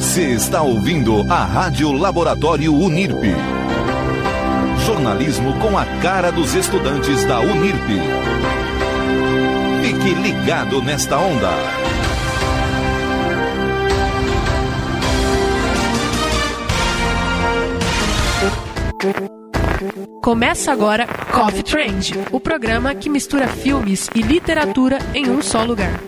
Você está ouvindo a Rádio Laboratório Unirp. Jornalismo com a cara dos estudantes da Unirp. Fique ligado nesta onda. Começa agora Coffee Trend, o programa que mistura filmes e literatura em um só lugar.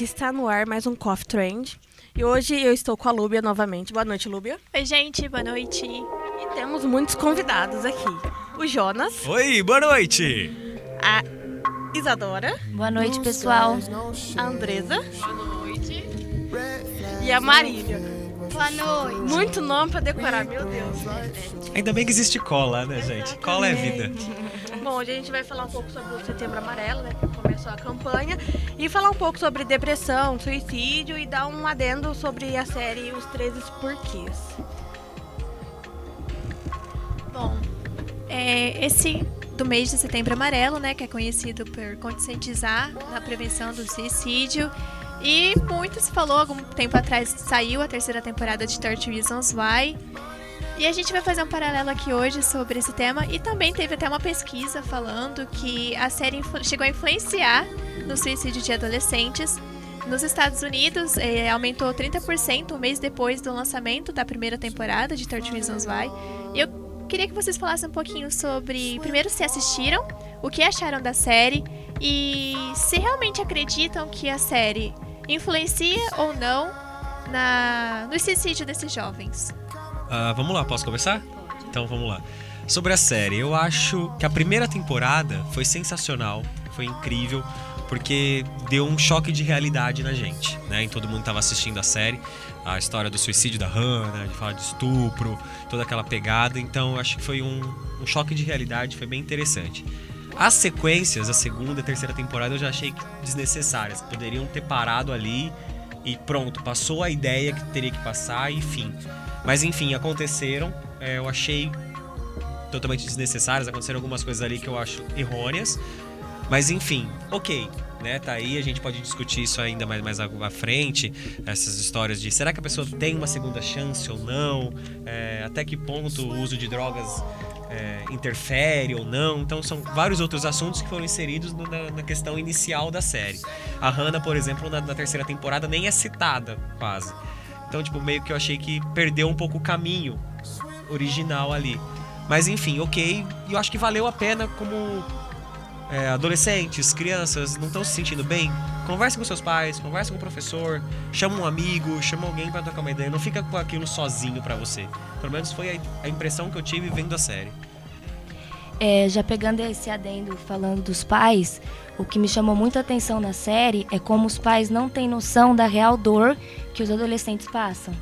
Noite, está no ar mais um Coffee Trend. E hoje eu estou com a Lúbia novamente. Boa noite, Lúbia. Oi, gente, boa noite. E temos muitos convidados aqui. O Jonas, Oi, boa noite! a Isadora, Boa noite, pessoal. a Andresa e a Marília. Boa noite. Muito nome pra decorar, meu Deus. Ainda bem que existe cola, né, gente? Cola é vida. Bom, hoje a gente vai falar um pouco sobre o Setembro Amarelo, né? Começou a campanha, e falar um pouco sobre depressão, suicídio e dar um adendo sobre a série Os 13 Porquês. Bom, é, esse do mês de setembro amarelo, né, que é conhecido por conscientizar na prevenção do suicídio. E muito se falou, algum tempo atrás saiu a terceira temporada de 30 Reasons Why. E a gente vai fazer um paralelo aqui hoje sobre esse tema. E também teve até uma pesquisa falando que a série chegou a influenciar no suicídio de adolescentes. Nos Estados Unidos, eh, aumentou 30% um mês depois do lançamento da primeira temporada de 30 Reasons Why. E eu queria que vocês falassem um pouquinho sobre, primeiro, se assistiram, o que acharam da série e se realmente acreditam que a série influencia ou não na, no suicídio desses jovens. Uh, vamos lá, posso começar? Então vamos lá. Sobre a série, eu acho que a primeira temporada foi sensacional, foi incrível, porque deu um choque de realidade na gente, né? Em todo mundo estava assistindo a série, a história do suicídio da Hannah, de falar de estupro, toda aquela pegada. Então, acho que foi um, um choque de realidade, foi bem interessante. As sequências, a segunda e terceira temporada, eu já achei desnecessárias. Poderiam ter parado ali e pronto, passou a ideia que teria que passar, enfim. Mas enfim, aconteceram. É, eu achei totalmente desnecessárias. Aconteceram algumas coisas ali que eu acho errôneas. Mas enfim, ok. Né, tá aí, a gente pode discutir isso ainda mais, mais à frente, essas histórias de será que a pessoa tem uma segunda chance ou não, é, até que ponto o uso de drogas é, interfere ou não. Então são vários outros assuntos que foram inseridos no, na, na, questão inicial da série. A Hannah, por exemplo, na, na, terceira temporada nem é citada quase. Então, tipo, meio que eu achei que perdeu um pouco o caminho original ali. Mas enfim, ok. E eu acho que valeu a pena como é, adolescentes, crianças, não estão se sentindo bem. Converse com seus pais, converse com o professor, chama um amigo, chama alguém para trocar uma ideia. Não fica com aquilo sozinho para você. Pelo menos foi a, impressão que eu tive vendo a série. É, já pegando esse adendo falando dos pais, o que me chamou muita atenção na série é como os pais não têm noção da real dor que os adolescentes passam.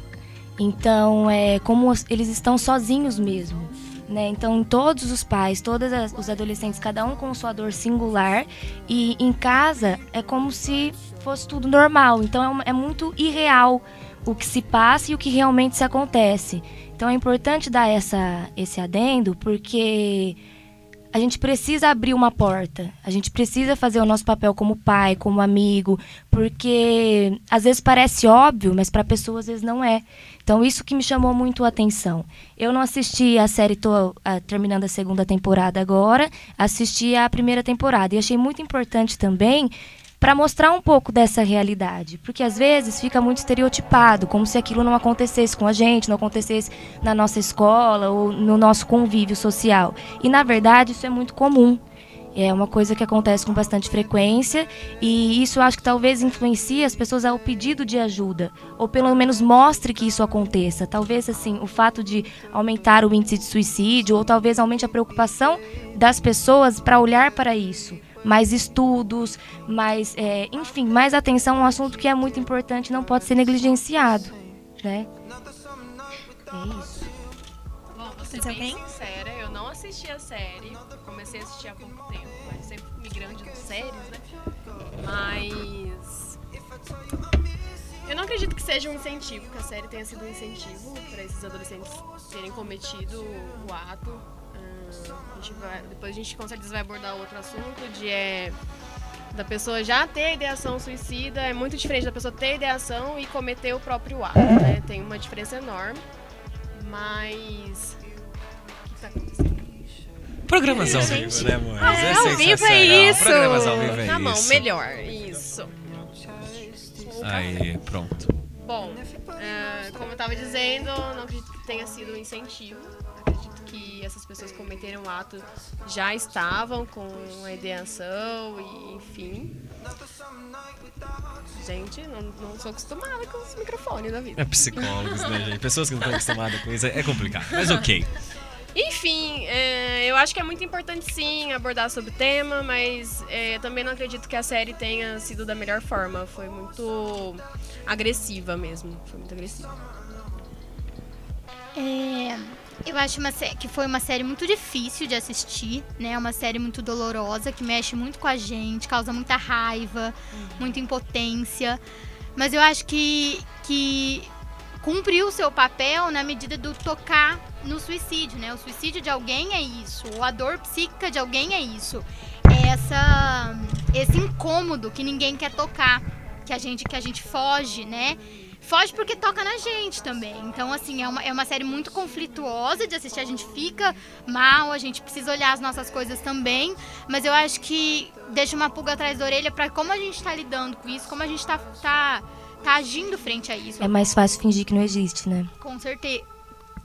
Então, é como eles estão sozinhos mesmo. Né? Então, todos os pais, todos os adolescentes, cada um com sua dor singular, e em casa é como se fosse tudo normal. Então, é, é muito irreal o que se passa e o que realmente se acontece. Então, é importante dar essa, esse adendo, porque a gente precisa abrir uma porta. A gente precisa fazer o nosso papel como pai, como amigo, porque às vezes parece óbvio, mas para pessoas às vezes não é. Então isso que me chamou muito a atenção. Eu não assisti a série, tô terminando a segunda temporada agora, assisti a primeira temporada e achei muito importante também para mostrar um pouco dessa realidade, porque às vezes fica muito estereotipado, como se aquilo não acontecesse com a gente, não acontecesse na nossa escola ou no nosso convívio social. E na verdade isso é muito comum. É uma coisa que acontece com bastante frequência e isso acho que talvez influencie as pessoas ao pedido de ajuda, ou pelo menos mostre que isso aconteça. Talvez assim, o fato de aumentar o índice de suicídio ou talvez aumente a preocupação das pessoas para olhar para isso mais estudos, mais, é, enfim, mais atenção a um assunto que é muito importante não pode ser negligenciado, né? É isso. Bom, vou ser bem sincera, eu não assisti a série, comecei a assistir há pouco tempo, mas sempre migrante de séries, né? Mas eu não acredito que seja um incentivo, que a série tenha sido um incentivo para esses adolescentes terem cometido o ato a gente vai, depois a gente com certeza vai abordar outro assunto de é da pessoa já ter ideação suicida é muito diferente da pessoa ter ideação e cometer o próprio ato, né? Tem uma diferença enorme, mas o que tá acontecendo? Programas ao vivo, né, amor? Ah, é, ao vivo é isso. Programas ao vivo é tá bom, melhor, isso. Aí, pronto. Bom, uh, como eu tava dizendo, não acredito que tenha sido um incentivo que essas pessoas que cometeram o ato já estavam com a ideação e enfim. Gente, não, não sou acostumada com os microfones da vida. É psicólogos, né, gente? Pessoas que não estão acostumadas com isso é complicado, mas ok. Enfim, é, eu acho que é muito importante sim abordar sobre o tema, mas é, também não acredito que a série tenha sido da melhor forma. Foi muito agressiva mesmo. Foi muito agressiva. É, Eu acho que foi uma série muito difícil de assistir, né? Uma série muito dolorosa, que mexe muito com a gente, causa muita raiva, muita impotência. Mas eu acho que, que cumpriu o seu papel na medida do tocar no suicídio, né? O suicídio de alguém é isso, ou a dor psíquica de alguém é isso. É essa, esse incômodo que ninguém quer tocar, que a gente, que a gente foge, né? Foge porque toca na gente também. Então, assim, é uma, é uma série muito conflituosa de assistir. A gente fica mal, a gente precisa olhar as nossas coisas também. Mas eu acho que deixa uma pulga atrás da orelha pra como a gente tá lidando com isso, como a gente tá, tá, tá agindo frente a isso. É mais fácil fingir que não existe, né? Com certeza.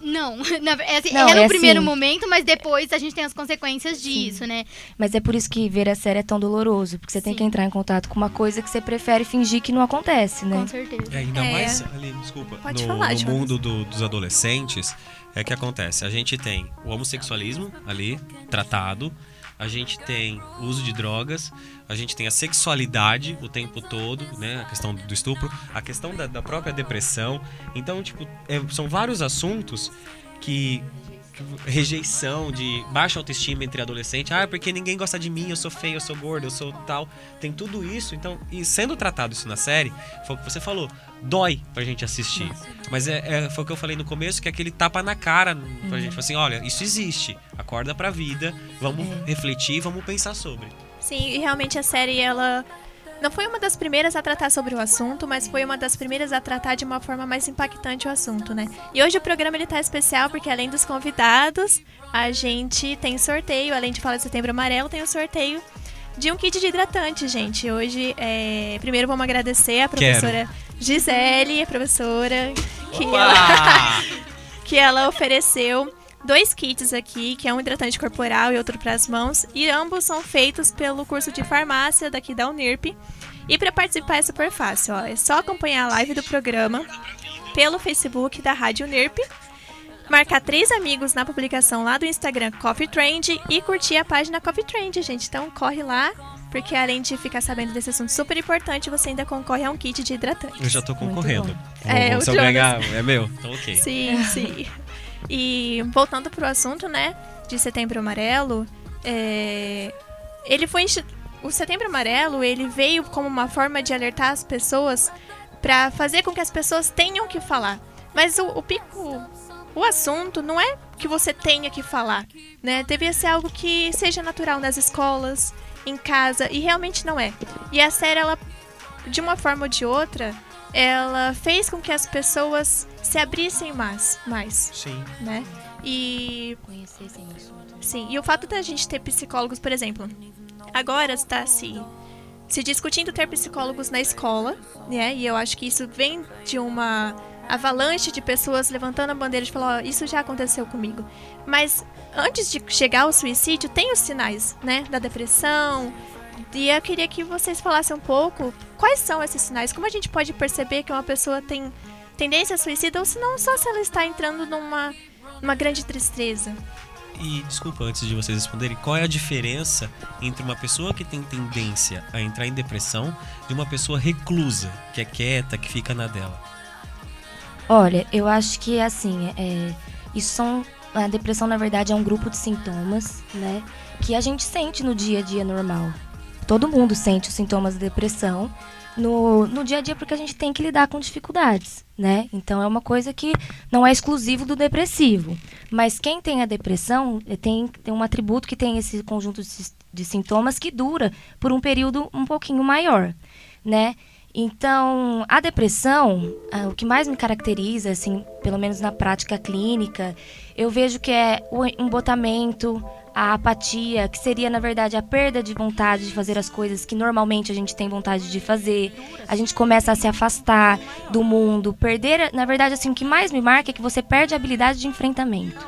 Não, na, é, assim, Não, é no é primeiro assim. momento, mas depois a gente tem as consequências disso, né? Mas é por isso que ver a série é tão doloroso, porque você tem Sim. que entrar em contato com uma coisa que você prefere fingir que não acontece, né? Com certeza. É, ainda É. mais ali, desculpa, Pode no, falar, no mundo do- dos adolescentes, é que acontece. A gente tem o homossexualismo ali, tratado. A gente tem o uso de drogas, a gente tem a sexualidade o tempo todo, né? A questão do estupro, a questão da, da própria depressão. Então, tipo, é- são vários assuntos que, rejeição, de baixa autoestima entre adolescentes. Ah, porque ninguém gosta de mim, eu sou feio, eu sou gordo, eu sou tal. Tem tudo isso. Então, e sendo tratado isso na série, foi o que você falou, dói pra gente assistir. Mas é, é- foi o que eu falei no começo, que é aquele tapa na cara pra gente. Falar assim, olha, isso existe. Acorda pra vida, vamos refletir, vamos pensar sobre. Sim, e realmente a série, ela não foi uma das primeiras a tratar sobre o assunto, mas foi uma das primeiras a tratar de uma forma mais impactante o assunto, né? E hoje o programa ele tá especial porque além dos convidados, a gente tem sorteio, além de falar de Setembro Amarelo, tem o sorteio de um kit de hidratante, gente. Hoje, é... primeiro vamos agradecer a Quero. professora Gisele, a professora que ela, que ela ofereceu dois kits aqui, que é um hidratante corporal e outro para as mãos, e ambos são feitos pelo curso de farmácia daqui da Unirp. E para participar é super fácil, ó, é só acompanhar a live do programa pelo Facebook da Rádio Unirp, marcar três amigos na publicação lá do Instagram Coffee Trend e curtir a página Coffee Trend, gente. Então corre lá, porque além de ficar sabendo desse assunto super importante, você ainda concorre a um kit de hidratante. Eu já tô concorrendo. É, se eu Jonas. ganhar, é meu. Então, ok. Sim, sim. E voltando pro assunto, né, de Setembro Amarelo, é, ele foi o Setembro Amarelo, ele veio como uma forma de alertar as pessoas pra fazer com que as pessoas tenham que falar. Mas o, o pico, o assunto não é que você tenha que falar, né? Devia ser algo que seja natural nas escolas, em casa, e realmente não é. E a série ela de uma forma ou de outra, ela fez com que as pessoas se abrissem mais, mais Sim. né? E sim, e o fato da gente ter psicólogos, por exemplo, agora está se se discutindo ter psicólogos na escola, né? E eu acho que isso vem de uma avalanche de pessoas levantando a bandeira de falar, ó, isso já aconteceu comigo. Mas antes de chegar ao suicídio, tem os sinais, né, da depressão. E eu queria que vocês falassem um pouco quais são esses sinais, como a gente pode perceber que uma pessoa tem tendência a suicida ou se não só se ela está entrando numa uma grande tristeza. E desculpa, antes de vocês responderem, qual é a diferença entre uma pessoa que tem tendência a entrar em depressão de uma pessoa reclusa, que é quieta, que fica na dela? Olha, eu acho que assim, é, isso são. A depressão, na verdade, é um grupo de sintomas, né? Que a gente sente no dia a dia normal. Todo mundo sente os sintomas da depressão no, no dia a dia porque a gente tem que lidar com dificuldades, né? Então é uma coisa que não é exclusivo do depressivo. Mas quem tem a depressão eh, tem, tem um atributo que tem esse conjunto de, de sintomas que dura por um período um pouquinho maior, né? Então, a depressão, ah, o que mais me caracteriza, assim, pelo menos na prática clínica, eu vejo que é o embotamento, a apatia, que seria, na verdade, a perda de vontade de fazer as coisas que normalmente a gente tem vontade de fazer. A gente começa a se afastar do mundo, perder, na verdade, assim, o que mais me marca é que você perde a habilidade de enfrentamento.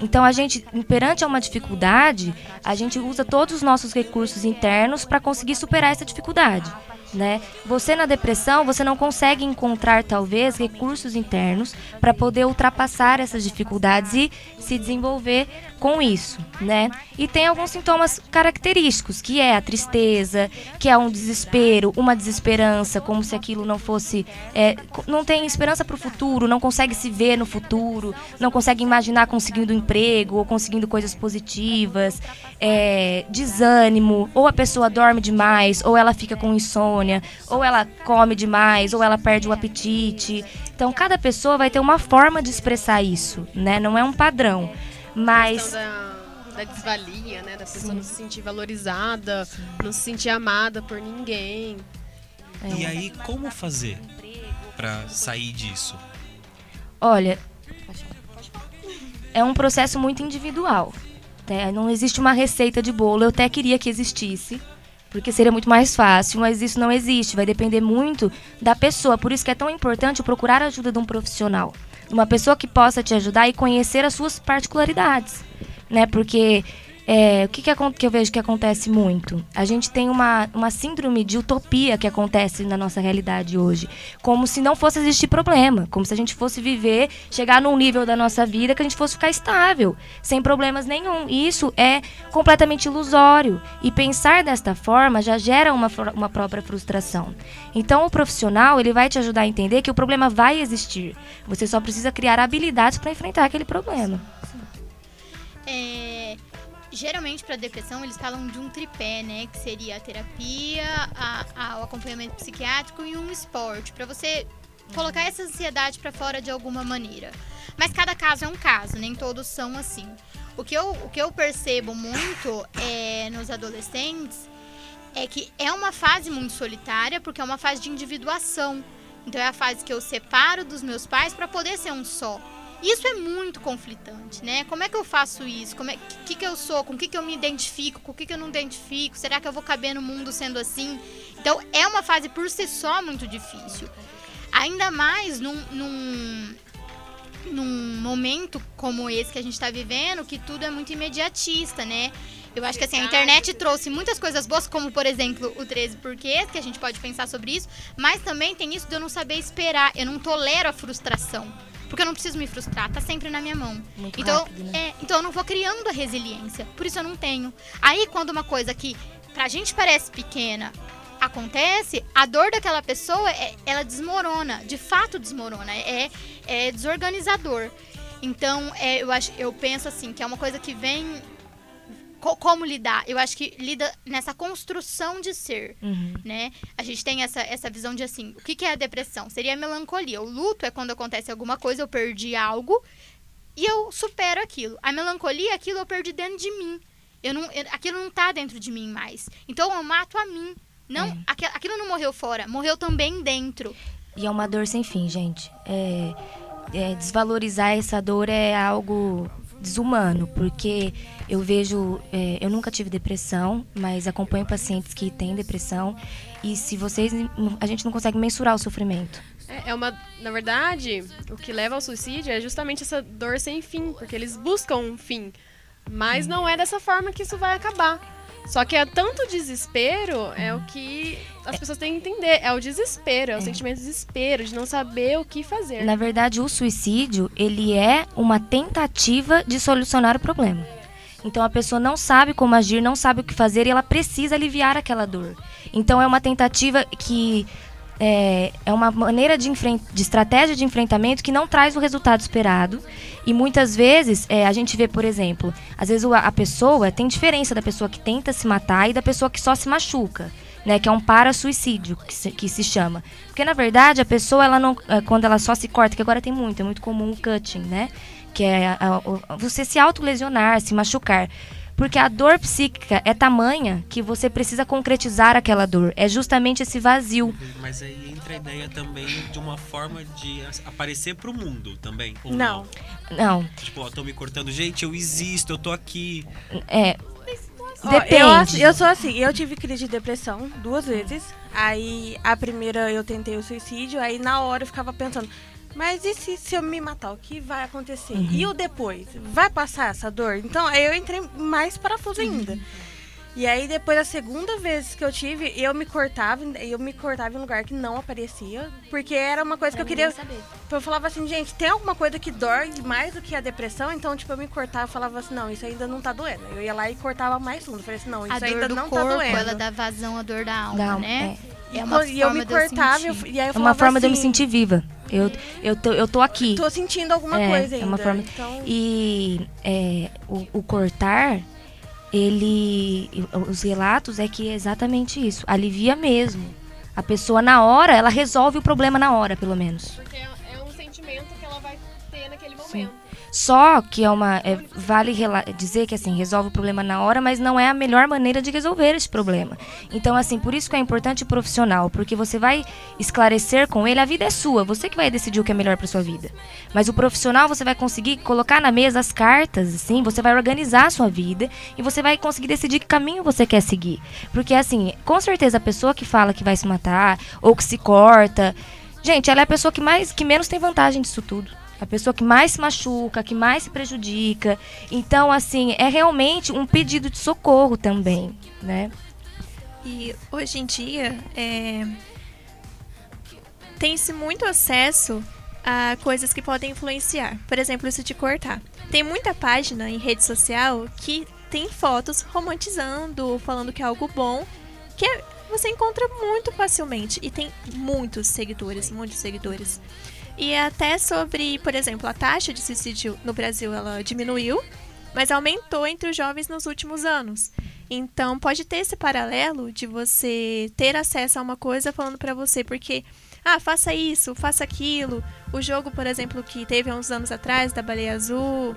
Então, a gente, perante a uma dificuldade, a gente usa todos os nossos recursos internos para conseguir superar essa dificuldade. né? Você na depressão, você não consegue encontrar talvez recursos internos para poder ultrapassar essas dificuldades e se desenvolver com isso, né? E tem alguns sintomas característicos, que é a tristeza, que é um desespero, uma desesperança, como se aquilo não fosse, é, não tem esperança para o futuro, não consegue se ver no futuro, não consegue imaginar conseguindo emprego ou conseguindo coisas positivas, é, desânimo, ou a pessoa dorme demais, ou ela fica com insônia, ou ela come demais, ou ela perde o apetite. Então, cada pessoa vai ter uma forma de expressar isso, né? Não é um padrão. Mas da, da desvalia, né? Da pessoa não se sentir valorizada, não se sentir amada por ninguém. E aí, como fazer pra sair disso? Olha, é um processo muito individual. né? Não existe uma receita de bolo. Eu até queria que existisse, porque seria muito mais fácil, mas isso não existe. Vai depender muito da pessoa. Por isso que é tão importante procurar a ajuda de um profissional, uma pessoa que possa te ajudar e conhecer as suas particularidades, né? Porque é, o que, que, que eu vejo que acontece muito? A gente tem uma, uma síndrome de utopia que acontece na nossa realidade hoje. Como se não fosse existir problema. Como se a gente fosse viver, chegar num nível da nossa vida que a gente fosse ficar estável, sem problemas nenhum. E isso é completamente ilusório. E pensar desta forma já gera uma, uma própria frustração. Então o profissional ele vai te ajudar a entender que o problema vai existir. Você só precisa criar habilidades para enfrentar aquele problema. É, geralmente para depressão eles falam de um tripé, né, que seria a terapia, a- a- o acompanhamento psiquiátrico e um esporte, para você colocar essa ansiedade para fora de alguma maneira. Mas cada caso é um caso, nem todos são assim. O que eu, o que eu percebo muito é, nos adolescentes é que é uma fase muito solitária, porque é uma fase de individuação. Então é a fase que eu separo dos meus pais para poder ser um só. Isso é muito conflitante, né? Como é que eu faço isso? Como é que, que eu sou? Com o que, que eu me identifico? Com o que, que eu não identifico? Será que eu vou caber no mundo sendo assim? Então é uma fase por si só muito difícil. Ainda mais num, num, num momento como esse que a gente tá vivendo, que tudo é muito imediatista, né? Eu acho que assim, a internet trouxe muitas coisas boas, como por exemplo o 13 porquês, que a gente pode pensar sobre isso, mas também tem isso de eu não saber esperar. Eu não tolero a frustração. Porque eu não preciso me frustrar, tá sempre na minha mão. Muito então, rápido, né? é, então eu não vou criando a resiliência. Por isso eu não tenho. Aí quando uma coisa que pra gente parece pequena acontece, a dor daquela pessoa, é- ela desmorona. De fato desmorona. É, é desorganizador. Então, é, eu, acho, eu penso assim, que é uma coisa que vem. Co- como lidar? Eu acho que lida nessa construção de ser Uhum. né? A gente tem essa, essa visão de assim, o que, que é a depressão? Seria a melancolia. O luto é quando acontece alguma coisa, eu perdi algo e eu supero aquilo. A melancolia, aquilo eu perdi dentro de mim. Eu não, eu- aquilo não tá dentro de mim mais. Então eu mato a mim. Não, aqu- aquilo não morreu fora, morreu também dentro. E é uma dor sem fim, gente. É, é, desvalorizar essa dor é algo desumano, porque eu vejo. é, eu nunca tive depressão, mas acompanho pacientes que têm depressão. E se vocês. A gente não consegue mensurar o sofrimento. É, é uma. Na verdade, o que leva ao suicídio é justamente essa dor sem fim, porque eles buscam um fim. Mas não é dessa forma que isso vai acabar. Só que é tanto desespero, é o que as pessoas têm que entender. É o desespero, é o sentimento de desespero, de não saber o que fazer. Na verdade, o suicídio, ele é uma tentativa de solucionar o problema. Então a pessoa não sabe como agir, não sabe o que fazer e ela precisa aliviar aquela dor. Então é uma tentativa que é, é uma maneira de, de estratégia de enfrentamento que não traz o resultado esperado. E muitas vezes é, a gente vê, por exemplo, às vezes o- a pessoa tem diferença da pessoa que tenta se matar e da pessoa que só se machuca. Né, que é um para-suicídio, que se, que se chama. Porque, na verdade, a pessoa, ela não, é, quando ela só se corta, que agora tem muito, é muito comum o cutting, né? Que é a- a- você se autolesionar, se machucar. Porque a dor psíquica é tamanha que você precisa concretizar aquela dor. É justamente esse vazio. Mas aí entra a ideia também de uma forma de aparecer pro mundo também. ou Não. Não, Tipo, ó, tô me cortando. Gente, eu existo, eu tô aqui. é. Depende. Eu, eu sou assim, eu tive crise de depressão duas vezes. Aí a primeira eu tentei o suicídio, aí na hora eu ficava pensando, mas e se, se eu me matar, o que vai acontecer? E o depois? Vai passar essa dor? Então aí eu entrei mais parafuso ainda. E aí depois a segunda vez que eu tive, eu me cortava, eu me cortava em um lugar que não aparecia, porque era uma coisa que eu queria. saber. Eu falava assim, gente, tem alguma coisa que dói mais do que a depressão? Então, tipo, eu me cortava e falava assim, não, isso ainda não tá doendo. Eu ia lá e cortava mais fundo. Eu falei assim, não, isso A dor ainda do não corpo, tá doendo. ela dá vazão à dor da alma, Da alma, né? E É uma e eu me forma de eu cortava e eu- e aí eu É uma forma de eu me assim, sentir viva. Eu, eu, tô, eu tô aqui. Tô sentindo alguma É, coisa ainda. é uma forma- Então, E é, o, o cortar, ele. Os relatos é que é exatamente isso. Alivia mesmo. A pessoa na hora, ela resolve o problema na hora, pelo menos. Porque é, Só que é uma. é, vale dizer que assim, resolve o problema na hora, mas não é a melhor maneira de resolver esse problema. Então, assim, por isso que é importante o profissional, porque você vai esclarecer com ele, a vida é sua, você que vai decidir o que é melhor para sua vida. Mas o profissional você vai conseguir colocar na mesa as cartas, assim, você vai organizar a sua vida e você vai conseguir decidir que caminho você quer seguir. Porque assim, com certeza a pessoa que fala que vai se matar ou que se corta, gente, ela é a pessoa que mais que menos tem vantagem disso tudo. A pessoa que mais se machuca, que mais se prejudica. Então, assim, é realmente um pedido de socorro também, né? E hoje em dia é, tem-se muito acesso a coisas que podem influenciar. Por exemplo, isso de cortar. Tem muita página em rede social que tem fotos romantizando, falando que é algo bom, que você encontra muito facilmente e tem muitos seguidores, muitos seguidores. E é até sobre, por exemplo, a taxa de suicídio no Brasil, ela diminuiu, mas aumentou entre os jovens nos últimos anos. Então, pode ter esse paralelo de você ter acesso a uma coisa falando pra você, porque, ah, faça isso, faça aquilo. O jogo, por exemplo, que teve há uns anos atrás, da Baleia Azul.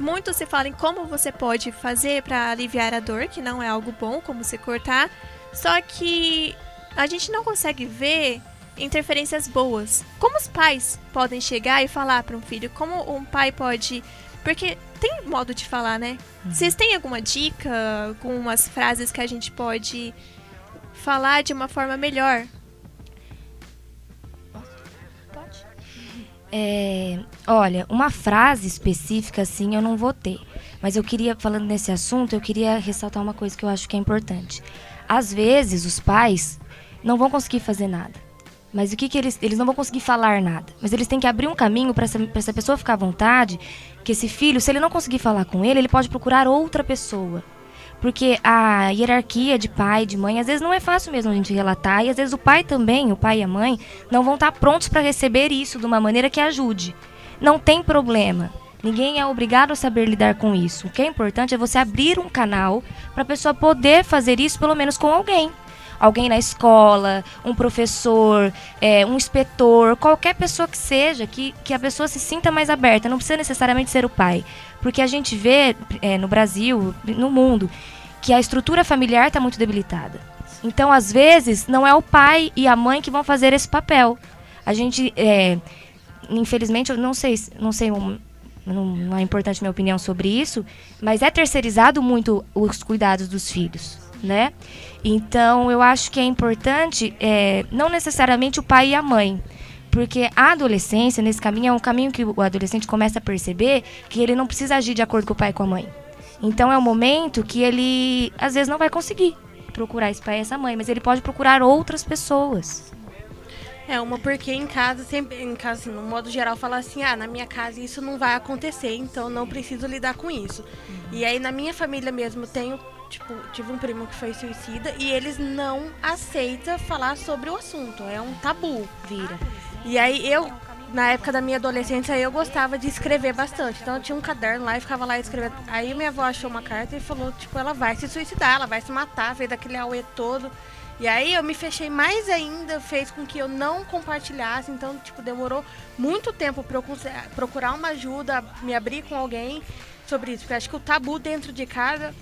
Muito se fala em como você pode fazer pra aliviar a dor, que não é algo bom, como se cortar. Só que a gente não consegue ver interferências boas. Como os pais podem chegar e falar para um filho? Como um pai pode. Porque tem modo de falar, né? Vocês têm alguma dica, algumas frases que a gente pode falar de uma forma melhor? Pode? É, olha, uma frase específica assim eu não vou ter. Mas eu queria, falando nesse assunto, eu queria ressaltar uma coisa que eu acho que é importante. Às vezes os pais não vão conseguir fazer nada. Mas o que, que eles. Eles não vão conseguir falar nada. Mas eles têm que abrir um caminho para essa, essa pessoa ficar à vontade. Que esse filho, se ele não conseguir falar com ele, ele pode procurar outra pessoa. Porque a hierarquia de pai, de mãe, às vezes não é fácil mesmo a gente relatar. E às vezes o pai também, o pai e a mãe, não vão estar prontos para receber isso de uma maneira que ajude. Não tem problema. Ninguém é obrigado a saber lidar com isso. O que é importante é você abrir um canal para a pessoa poder fazer isso, pelo menos com alguém. Alguém na escola, um professor, é, um inspetor, qualquer pessoa que seja, que, que a pessoa se sinta mais aberta. Não precisa necessariamente ser o pai. Porque a gente vê é, no Brasil, no mundo, que a estrutura familiar está muito debilitada. Então, às vezes, não é o pai e a mãe que vão fazer esse papel. A gente, é, infelizmente, eu não sei, se- não sei, não é importante minha opinião sobre isso, mas é terceirizado muito os cuidados dos filhos, né? Então, eu acho que é importante, é, não necessariamente o pai e a mãe, porque a adolescência, nesse caminho, é um caminho que o adolescente começa a perceber que ele não precisa agir de acordo com o pai e com a mãe. Então, é um momento que ele, às vezes, não vai conseguir procurar esse pai e essa mãe, mas ele pode procurar outras pessoas. É uma porque em casa, sempre, em casa, assim, no modo geral, fala assim, ah, na minha casa isso não vai acontecer, então não preciso lidar com isso. E aí na minha família mesmo tenho, tipo, tive um primo que foi suicida e eles não aceitam falar sobre o assunto. É um tabu. Vira. E aí eu, na época da minha adolescência, eu gostava de escrever bastante. Então eu tinha um caderno lá e ficava lá escrevendo. Aí minha avó achou uma carta e falou, tipo, ela vai se suicidar, ela vai se matar, fez aquele auê todo. E aí eu me fechei mais ainda, fez com que eu não compartilhasse. Então, tipo, demorou muito tempo pra eu procurar uma ajuda, me abrir com alguém sobre isso. Porque acho que o tabu dentro de casa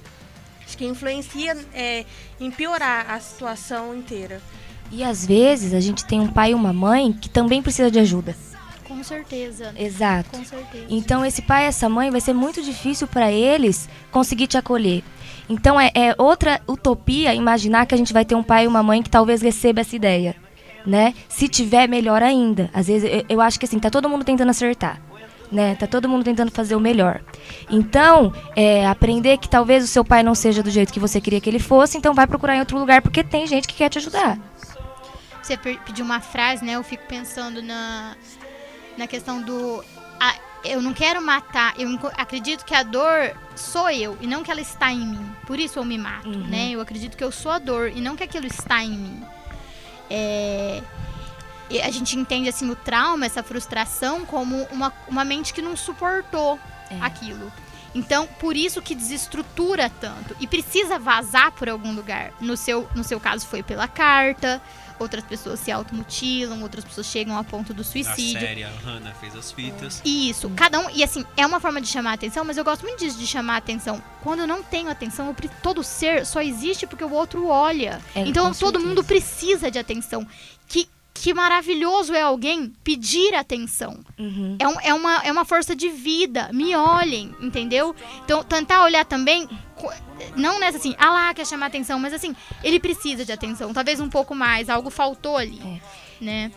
acho que influencia é, em piorar a situação inteira. E às vezes a gente tem um pai e uma mãe que também precisa de ajuda. Com certeza. Exato. Com certeza. Então esse pai e essa mãe vai ser muito difícil para eles conseguir te acolher. Então é, é outra utopia imaginar que a gente vai ter um pai e uma mãe que talvez receba essa ideia, né? Se tiver melhor ainda. Às vezes eu, eu acho que assim tá todo mundo tentando acertar. Né? Tá todo mundo tentando fazer o melhor. Então, é, aprender que talvez o seu pai não seja do jeito que você queria que ele fosse, então vai procurar em outro lugar porque tem gente que quer te ajudar. Você pediu uma frase, né? Eu fico pensando na, na questão do. a- eu não quero matar, eu acredito que a dor sou eu e não que ela está em mim. Por isso eu me mato, Uhum. né? Eu acredito que eu sou a dor e não que aquilo está em mim. É, e a gente entende assim o trauma, essa frustração, como uma, uma mente que não suportou É. aquilo. Então, por isso que desestrutura tanto. E precisa vazar por algum lugar. No seu, no seu caso, foi pela carta. Outras pessoas se automutilam, outras pessoas chegam ao ponto do Na suicídio. série, a Hannah fez as fitas. Isso, cada um. E assim, é uma forma de chamar a atenção, mas eu gosto muito disso, de chamar a atenção. Quando eu não tenho atenção, eu todo ser só existe porque o outro olha. É, então todo certeza. mundo precisa de atenção. Que, que maravilhoso é alguém pedir atenção. Uhum. É, um- é uma, é uma força de vida. Me olhem, entendeu? Então, tentar olhar também. Não nessa assim, ah lá, quer chamar atenção, mas assim, ele precisa de atenção. Talvez um pouco mais, algo faltou ali. Né?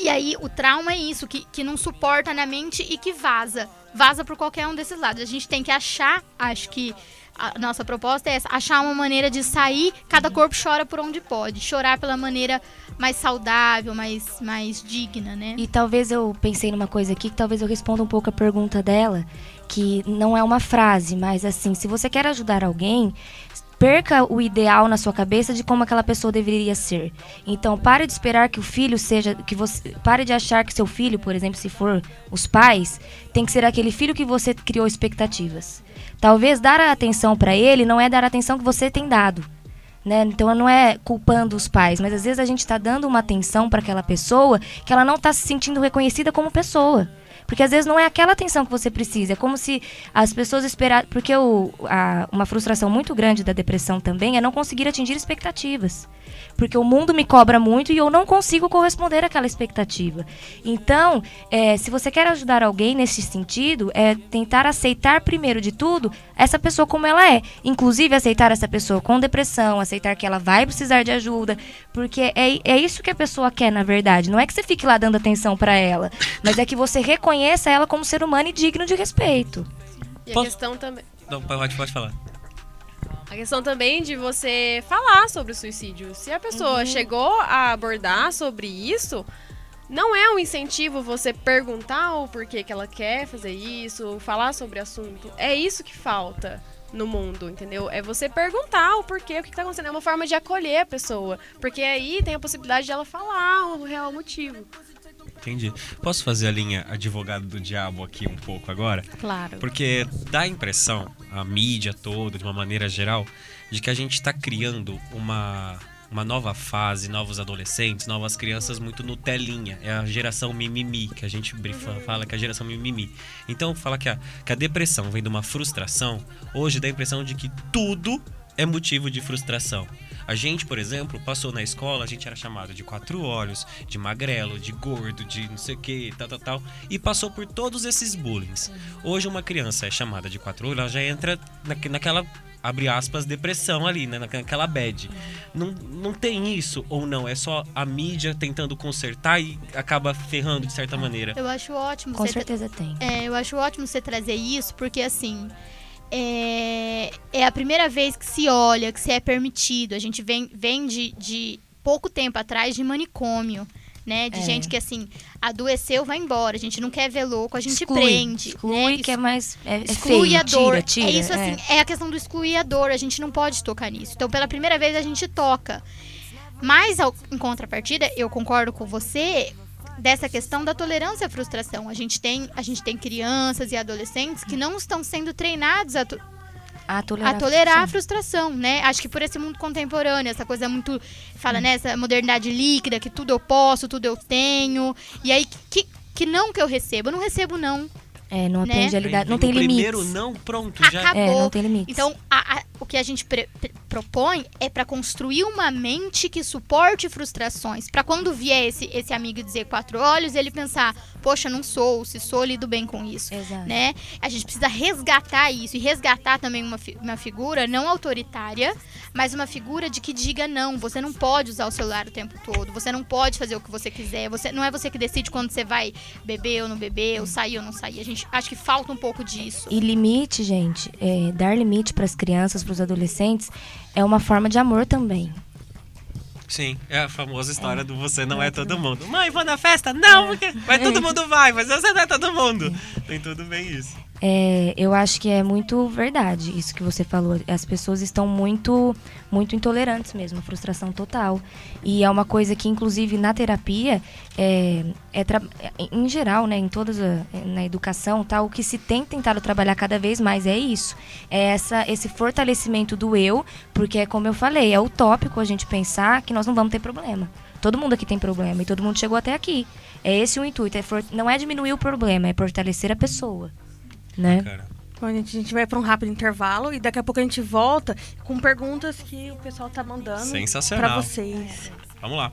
E aí, o trauma é isso, que, que não suporta na mente e que vaza. Vaza por qualquer um desses lados. A gente tem que achar, acho que a nossa proposta é essa, achar uma maneira de sair, cada corpo chora por onde pode. Chorar pela maneira mais saudável, mais, mais digna, né? E talvez eu pensei numa coisa aqui que talvez eu responda um pouco a pergunta dela, que não é uma frase, mas assim, se você quer ajudar alguém, perca o ideal na sua cabeça de como aquela pessoa deveria ser. Então, pare de esperar que o filho seja que você pare de achar que seu filho, por exemplo, se for os pais, tem que ser aquele filho que você criou expectativas. Talvez dar a atenção para ele não é dar a atenção que você tem dado. Né? Então não é culpando os pais, mas às vezes a gente está dando uma atenção para aquela pessoa que ela não está se sentindo reconhecida como pessoa. Porque às vezes não é aquela atenção que você precisa. É como se as pessoas esperassem. Porque o, a- uma frustração muito grande da depressão também é não conseguir atingir expectativas. Porque o mundo me cobra muito e eu não consigo corresponder àquela expectativa. Então, é, se você quer ajudar alguém nesse sentido, é tentar aceitar primeiro de tudo essa pessoa como ela é. Inclusive aceitar essa pessoa com depressão, aceitar que ela vai precisar de ajuda. Porque é, é isso que a pessoa quer, na verdade. Não é que você fique lá dando atenção pra ela, mas é que você reconheça ela como ser humano e digno de respeito. E a Posso- questão também. Não, pode, pode falar. A questão também de você falar sobre o suicídio. Se a Uhum. pessoa chegou a abordar sobre isso, não é um incentivo você perguntar o porquê que ela quer fazer isso, falar sobre o assunto. É isso que falta no mundo, entendeu? É você perguntar o porquê, o que, que tá acontecendo. É uma forma de acolher a pessoa. Porque aí tem a possibilidade de ela falar o real motivo. Entendi. Posso fazer a linha advogado do diabo aqui um pouco agora? Claro. Porque dá a impressão, a mídia toda, de uma maneira geral, de que a gente está criando uma, uma nova fase, novos adolescentes, novas crianças muito no telinha. É a geração mimimi, que a gente brifa- fala que é a geração mimimi. Então, fala que a, que a depressão vem de uma frustração, hoje dá a impressão de que tudo é motivo de frustração. A gente, por exemplo, passou na escola, a gente era chamado de quatro olhos, de magrelo, de gordo, de não sei o que, tal, tal, tal. E passou por todos esses bullying. Hoje uma criança é chamada de quatro olhos, ela já entra naque- naquela, abre aspas, depressão ali, né? Naquela bad. Não, não tem isso ou não? É só a mídia tentando consertar e acaba ferrando de certa maneira. Eu acho ótimo Com você certeza tem. É, eu acho ótimo você trazer isso, porque assim. É, é a primeira vez que se olha, que se é permitido. A gente vem, vem de, de pouco tempo atrás de manicômio, né? De É. gente que, assim, adoeceu, vai embora. A gente não quer ver louco, a gente Exclui, prende. Exclui, né? que é mais. É, é exclui feio, a dor. Tira, tira, é isso assim, é. a questão do excluir a dor. A gente não pode tocar nisso. Então, pela primeira vez, a gente toca. Mas, ao- em contrapartida, eu concordo com você dessa questão da tolerância à frustração. A gente tem, a gente tem crianças e adolescentes que não estão sendo treinados a, to- A tolerar, a tolerar a frustração, né? Acho que por esse mundo contemporâneo, essa coisa muito. Fala, né? Essa modernidade líquida, que tudo eu posso, tudo eu tenho. E aí, que, que não que eu recebo? Eu não recebo, não. É, não né? aprende a lidar. Não tem no limites. primeiro não, pronto, já Acabou. É, não tem limites. Então, a- a- o que a gente pre- pre- propõe é para construir uma mente que suporte frustrações. Para quando vier esse, esse amigo dizer quatro olhos, ele pensar: poxa, não sou, se sou, lido bem com isso. Exato. Né? A gente precisa resgatar isso e resgatar também uma, fi- uma figura não autoritária, mas uma figura de que diga não. Você não pode usar o celular o tempo todo. Você não pode fazer o que você quiser. Você não é você que decide quando você vai beber ou não beber, ou sair ou não sair. A gente acho que falta um pouco disso. E limite, gente, é, dar limite para as crianças, para os adolescentes, é uma forma de amor também. Sim, é a famosa história do você não é todo mundo. Mãe, vou na festa? Não, porque vai todo mundo vai, mas você não é todo mundo. Tem tudo bem isso. É, eu acho que é muito verdade isso que você falou. As pessoas estão muito, muito intolerantes mesmo, frustração total. E é uma coisa que, inclusive, na terapia, é, é é, em geral, né, em todas na educação, tal, o que se tem tentado trabalhar cada vez mais é isso. É essa, esse fortalecimento do eu, porque é como eu falei, é utópico a gente pensar que nós não vamos ter problema. Todo mundo aqui tem problema e todo mundo chegou até aqui. É esse o intuito. é não é diminuir o problema, é fortalecer a pessoa. Né? Bom, a gente vai para um rápido intervalo e daqui a pouco a gente volta com perguntas que o pessoal tá mandando para vocês. vamos lá.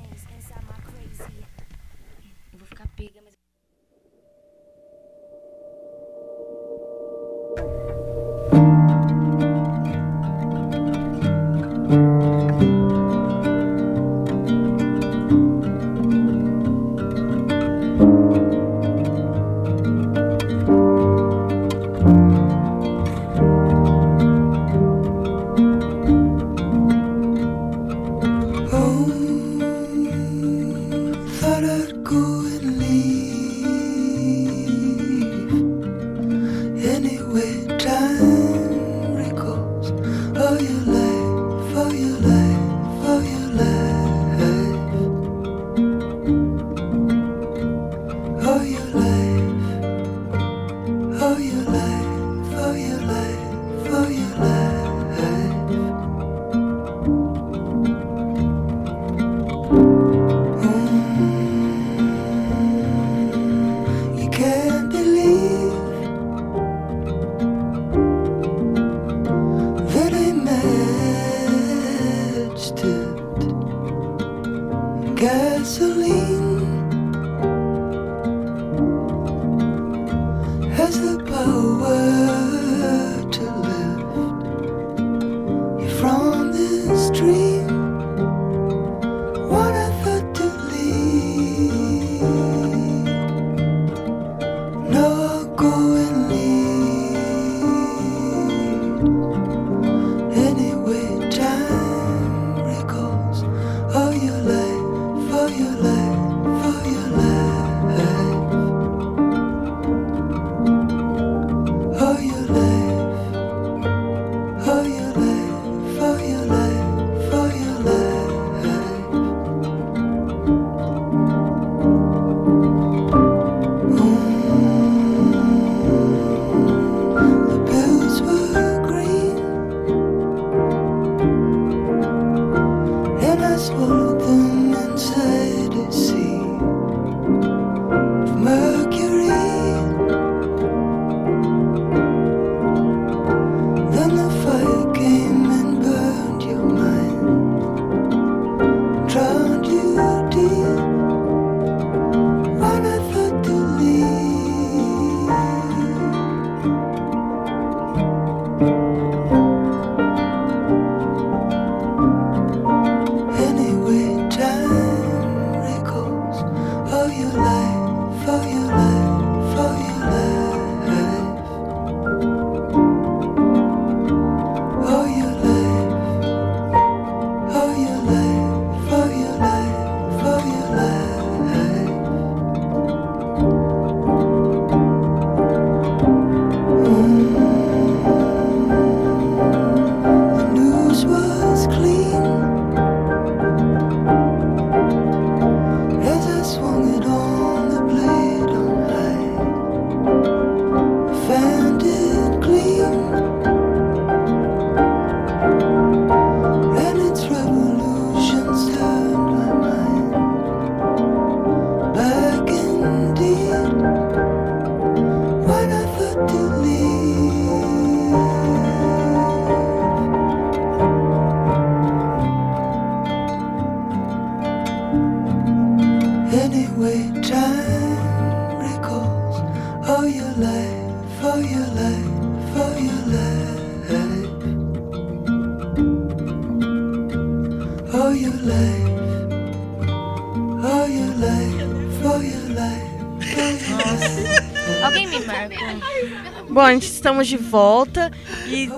Gente estamos de volta e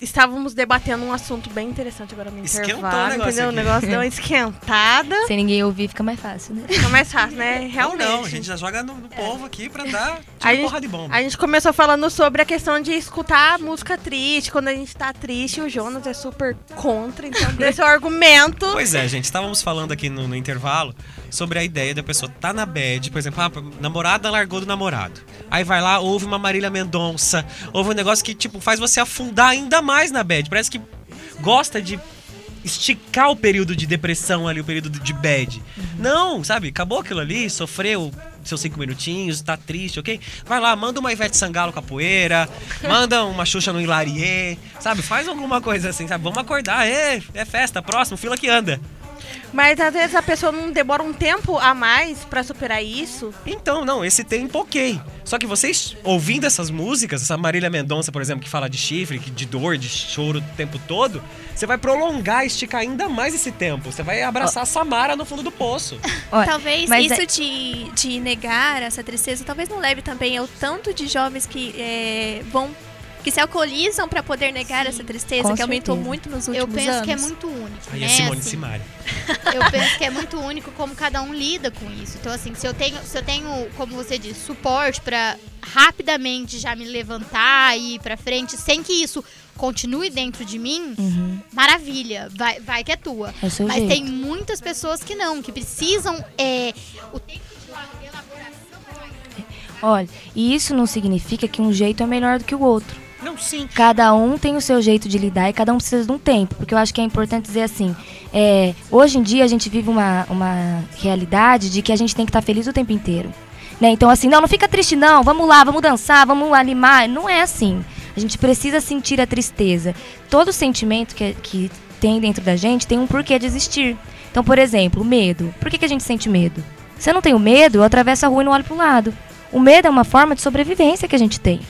estávamos debatendo um assunto bem interessante agora no Esquentou o intervalo, negócio entendeu? O aqui. negócio deu uma esquentada. Sem ninguém ouvir, fica mais fácil, né? Fica mais fácil, né? Ou Realmente. não, a gente já joga no, no povo aqui pra dar A tiro gente- porra de bomba. A gente começou falando sobre a questão de escutar música triste, quando a gente tá triste, o Jonas é super contra, então desse é o argumento. Pois é, gente, estávamos falando aqui no, no intervalo sobre a ideia da pessoa tá na bad, por exemplo, a namorada largou do namorado. Aí vai lá, ouve uma Marília Mendonça, ouve um negócio que, tipo, faz você afundar ainda mais na bad. Parece que gosta de esticar o período de depressão ali, o período de bad. Não, sabe? Acabou aquilo ali, sofreu seus cinco minutinhos, tá triste, ok? Vai lá, manda uma Ivete Sangalo capoeira, manda uma Xuxa no Hilarie, sabe? Faz alguma coisa assim, sabe? Vamos acordar, é, é festa, próximo, fila que anda. Mas às vezes a pessoa não demora um tempo a mais pra superar isso. Então, não, esse tempo ok. Só que vocês, ouvindo essas músicas, essa Marília Mendonça, por exemplo, que fala de chifre, que- de dor, de choro o tempo todo, você vai prolongar, esticar ainda mais esse tempo. Você vai abraçar a Samara no fundo do poço. Olha, Talvez mas isso é- de, de negar essa tristeza, talvez não leve também ao tanto de jovens que é, vão que se alcoolizam para poder negar essa tristeza, que aumentou certeza. muito nos Eu últimos penso anos. que é muito único, Aí né? a Simone assim. Simari. Eu penso que é muito único como cada um lida com isso. Então, assim, se eu tenho, se eu tenho como você disse, suporte pra rapidamente já me levantar e ir pra frente, sem que isso continue dentro de mim, Uhum, maravilha, vai, vai que é tua. é Mas jeito. tem muitas pessoas que não, que precisam é, o tempo de elaboração. Olha, e isso não significa que um jeito é melhor do que o outro. Não, sim. Cada um tem o seu jeito de lidar e cada um precisa de um tempo. Porque eu acho que é importante dizer assim: é, hoje em dia a gente vive uma, uma realidade de que a gente tem que estar feliz o tempo inteiro. Né? Então, assim, não, não fica triste, não, vamos lá, vamos dançar, vamos animar. Não é assim. A gente precisa sentir a tristeza. Todo sentimento que, que tem dentro da gente tem um porquê de existir. Então, por exemplo, o medo. Por que, que a gente sente medo? Se eu não tenho medo, eu atravesso a rua e não olho pro lado. O medo é uma forma de sobrevivência que a gente tem.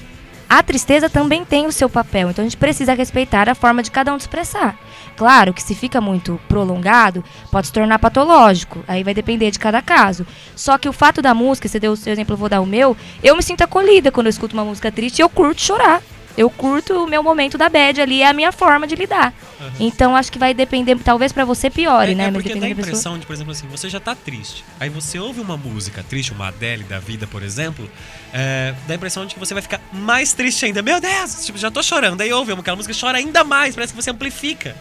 A tristeza também tem o seu papel, então a gente precisa respeitar a forma de cada um de expressar. Claro que se fica muito prolongado, pode se tornar patológico, aí vai depender de cada caso. Só que o fato da música, você deu o seu exemplo, eu vou dar o meu, eu me sinto acolhida quando eu escuto uma música triste e eu curto chorar. Eu curto o meu momento da bad ali, é a minha forma de lidar. Então acho que vai depender, talvez pra você piore, é, né? é Mas porque dá a da pessoa. impressão de, por exemplo, assim, você já tá triste. Aí você ouve uma música triste, uma Adele da vida, por exemplo, é, dá a impressão de que você vai ficar mais triste ainda. Meu Deus, tipo, já tô chorando. Aí ouve aquela música chora ainda mais, parece que você amplifica.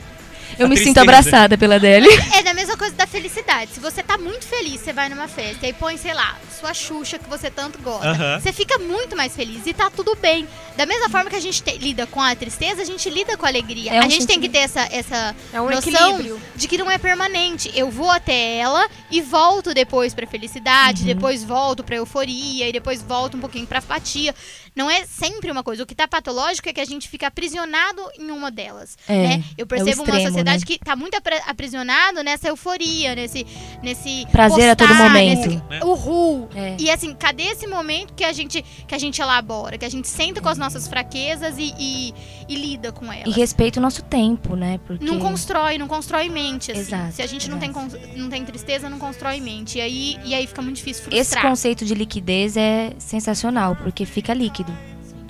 Eu a me sinto tristeza. abraçada pela Adele. É da mesma coisa da felicidade. Se você tá muito feliz, você vai numa festa e põe, sei lá, sua Xuxa que você tanto gosta. Você fica muito mais feliz e tá tudo bem. Da mesma forma que a gente te- lida com a tristeza, a gente lida com a alegria. É um a gente tem que ter essa, essa É um noção equilíbrio. de que não é permanente. Eu vou até ela e volto depois pra felicidade, Uhum. depois volto pra euforia e depois volto um pouquinho pra apatia. Não é sempre uma coisa. O que tá patológico é que a gente fica aprisionado em uma delas. É, né? Eu percebo uma extremo, sociedade né? que tá muito aprisionado nessa euforia, nesse, nesse Prazer a todo postar, momento. nesse Né? Uhul. É. E assim, cadê esse momento que a gente que a gente elabora, que a gente senta com as nossas fraquezas e, e, e lida com E elas? respeita o nosso tempo, né? Porque Não constrói, não constrói mente, assim. Exato, Se a gente não tem, não tem tristeza, não constrói mente. E aí, e aí fica muito difícil esse frustrar. conceito de liquidez é sensacional, porque fica líquido.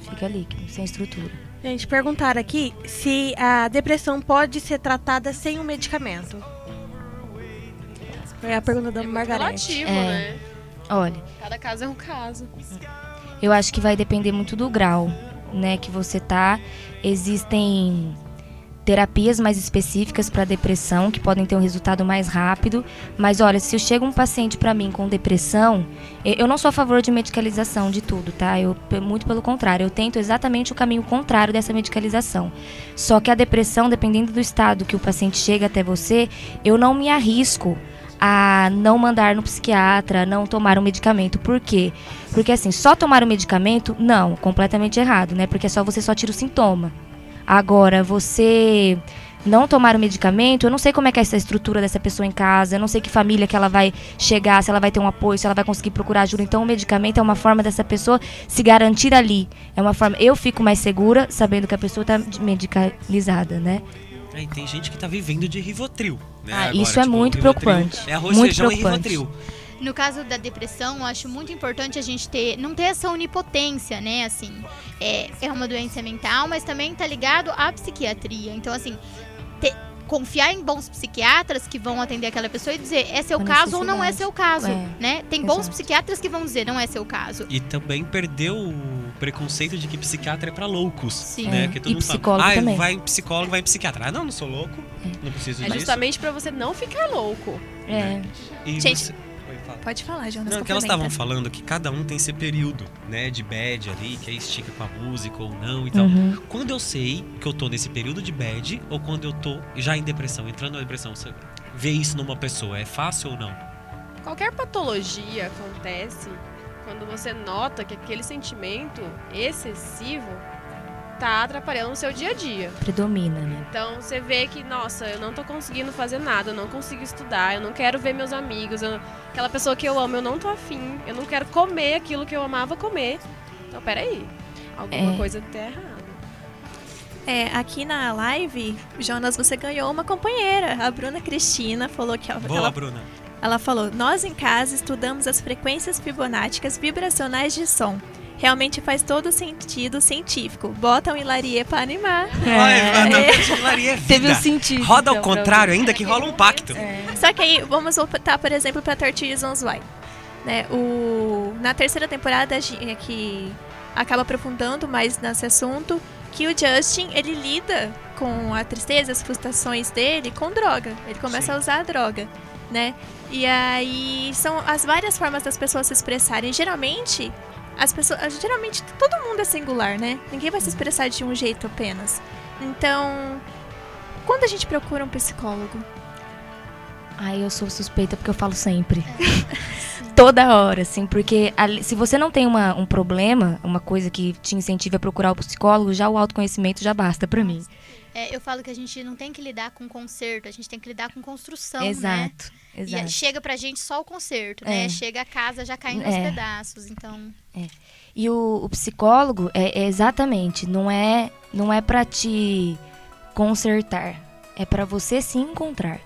Fica líquido, sem estrutura. Gente, perguntaram aqui se a depressão pode ser tratada sem um medicamento. Foi a pergunta da É Margarete. relativo, É. né? Olha, Cada caso é um caso. eu acho que vai depender muito do grau, né, que você tá. Existem terapias mais específicas para depressão que podem ter um resultado mais rápido, mas olha, se chega um paciente para mim com depressão, eu não sou a favor de medicalização de tudo, tá? Eu muito pelo contrário, eu tento exatamente o caminho contrário dessa medicalização. Só que a depressão, dependendo do estado que o paciente chega até você, eu não me arrisco a não mandar no psiquiatra, não tomar um medicamento. Por quê? Porque assim, só tomar o medicamento, não, completamente errado, né? Porque só você só tira o sintoma. Agora, você não tomar o medicamento, eu não sei como é que é essa estrutura dessa pessoa em casa, eu não sei que família que ela vai chegar, se ela vai ter um apoio, se ela vai conseguir procurar ajuda. Então o medicamento é uma forma dessa pessoa se garantir ali. É uma forma. Eu fico mais segura sabendo que a pessoa está medicalizada, né? É, tem gente que tá vivendo de Rivotril. Né? Ah, Agora, isso é tipo, muito preocupante. É arroz, Muito feijão preocupante. e Rivotril. No caso da depressão, eu acho muito importante a gente ter, não ter essa onipotência, né? Assim, é, é uma doença mental, mas também tá ligado à psiquiatria. Então, assim, ter- confiar em bons psiquiatras que vão atender aquela pessoa e dizer é seu caso ou não é seu caso, É, né? Tem bons exato. psiquiatras que vão dizer não é seu caso. E também perdeu o preconceito de que psiquiatra é pra loucos. Sim. Né? É, Que todo e mundo psicólogo fala, ah, também. vai em psicólogo, vai em psiquiatra. Ah, não, não sou louco, não preciso É disso. justamente pra você não ficar louco. É. E Gente, você- Oi, fala. Pode falar, Jonas. Não, que elas estavam falando que cada um tem esse período, né, de bad ali, que aí estica com a música ou não e tal. Uhum. Quando eu sei que eu tô nesse período de bad ou quando eu tô já em depressão, entrando na depressão, você vê isso numa pessoa, é fácil ou não? Qualquer patologia acontece quando você nota que aquele sentimento excessivo tá atrapalhando o seu dia a dia. Predomina, né? Então você vê que, nossa, eu não tô conseguindo fazer nada, eu não consigo estudar, eu não quero ver meus amigos, eu- aquela pessoa que eu amo, eu não tô afim, eu não quero comer aquilo que eu amava comer. Então, peraí, alguma É. coisa tá errada. É, aqui na live, Jonas, você ganhou uma companheira. A Bruna Cristina falou que Boa, ela, Bruna. ela falou: Nós em casa estudamos as frequências fibonáticas vibracionais de som. Realmente faz todo sentido científico. Bota um hilarie pra animar. Mano, Maria é Teve um sentido. Roda ao então, contrário, ainda que rola um pacto. Só que aí, vamos voltar, por exemplo, pra 30 Reasons Why. Né, o, na terceira temporada, é que acaba aprofundando mais nesse assunto, que o Justin, ele lida com a tristeza, as frustrações dele com droga. Ele começa Sim. a usar a droga, né? E aí, são as várias formas das pessoas se expressarem. Geralmente, as pessoas... Geralmente, todo mundo é singular, né? Ninguém vai se expressar de um jeito apenas. Então, quando a gente procura um psicólogo, Ai, eu sou suspeita porque eu falo sempre. Toda hora, assim, porque se você não tem uma- um problema, uma coisa que te incentiva a procurar o psicólogo, já o autoconhecimento já basta pra mim. É, eu falo que a gente não tem que lidar com conserto, a gente tem que lidar com construção, né? exato, E exato. chega pra gente só o conserto, né? É. Chega a casa já caindo aos É. pedaços, então... E o, o psicólogo é, é exatamente, não é, não é para te consertar, é pra você se encontrar.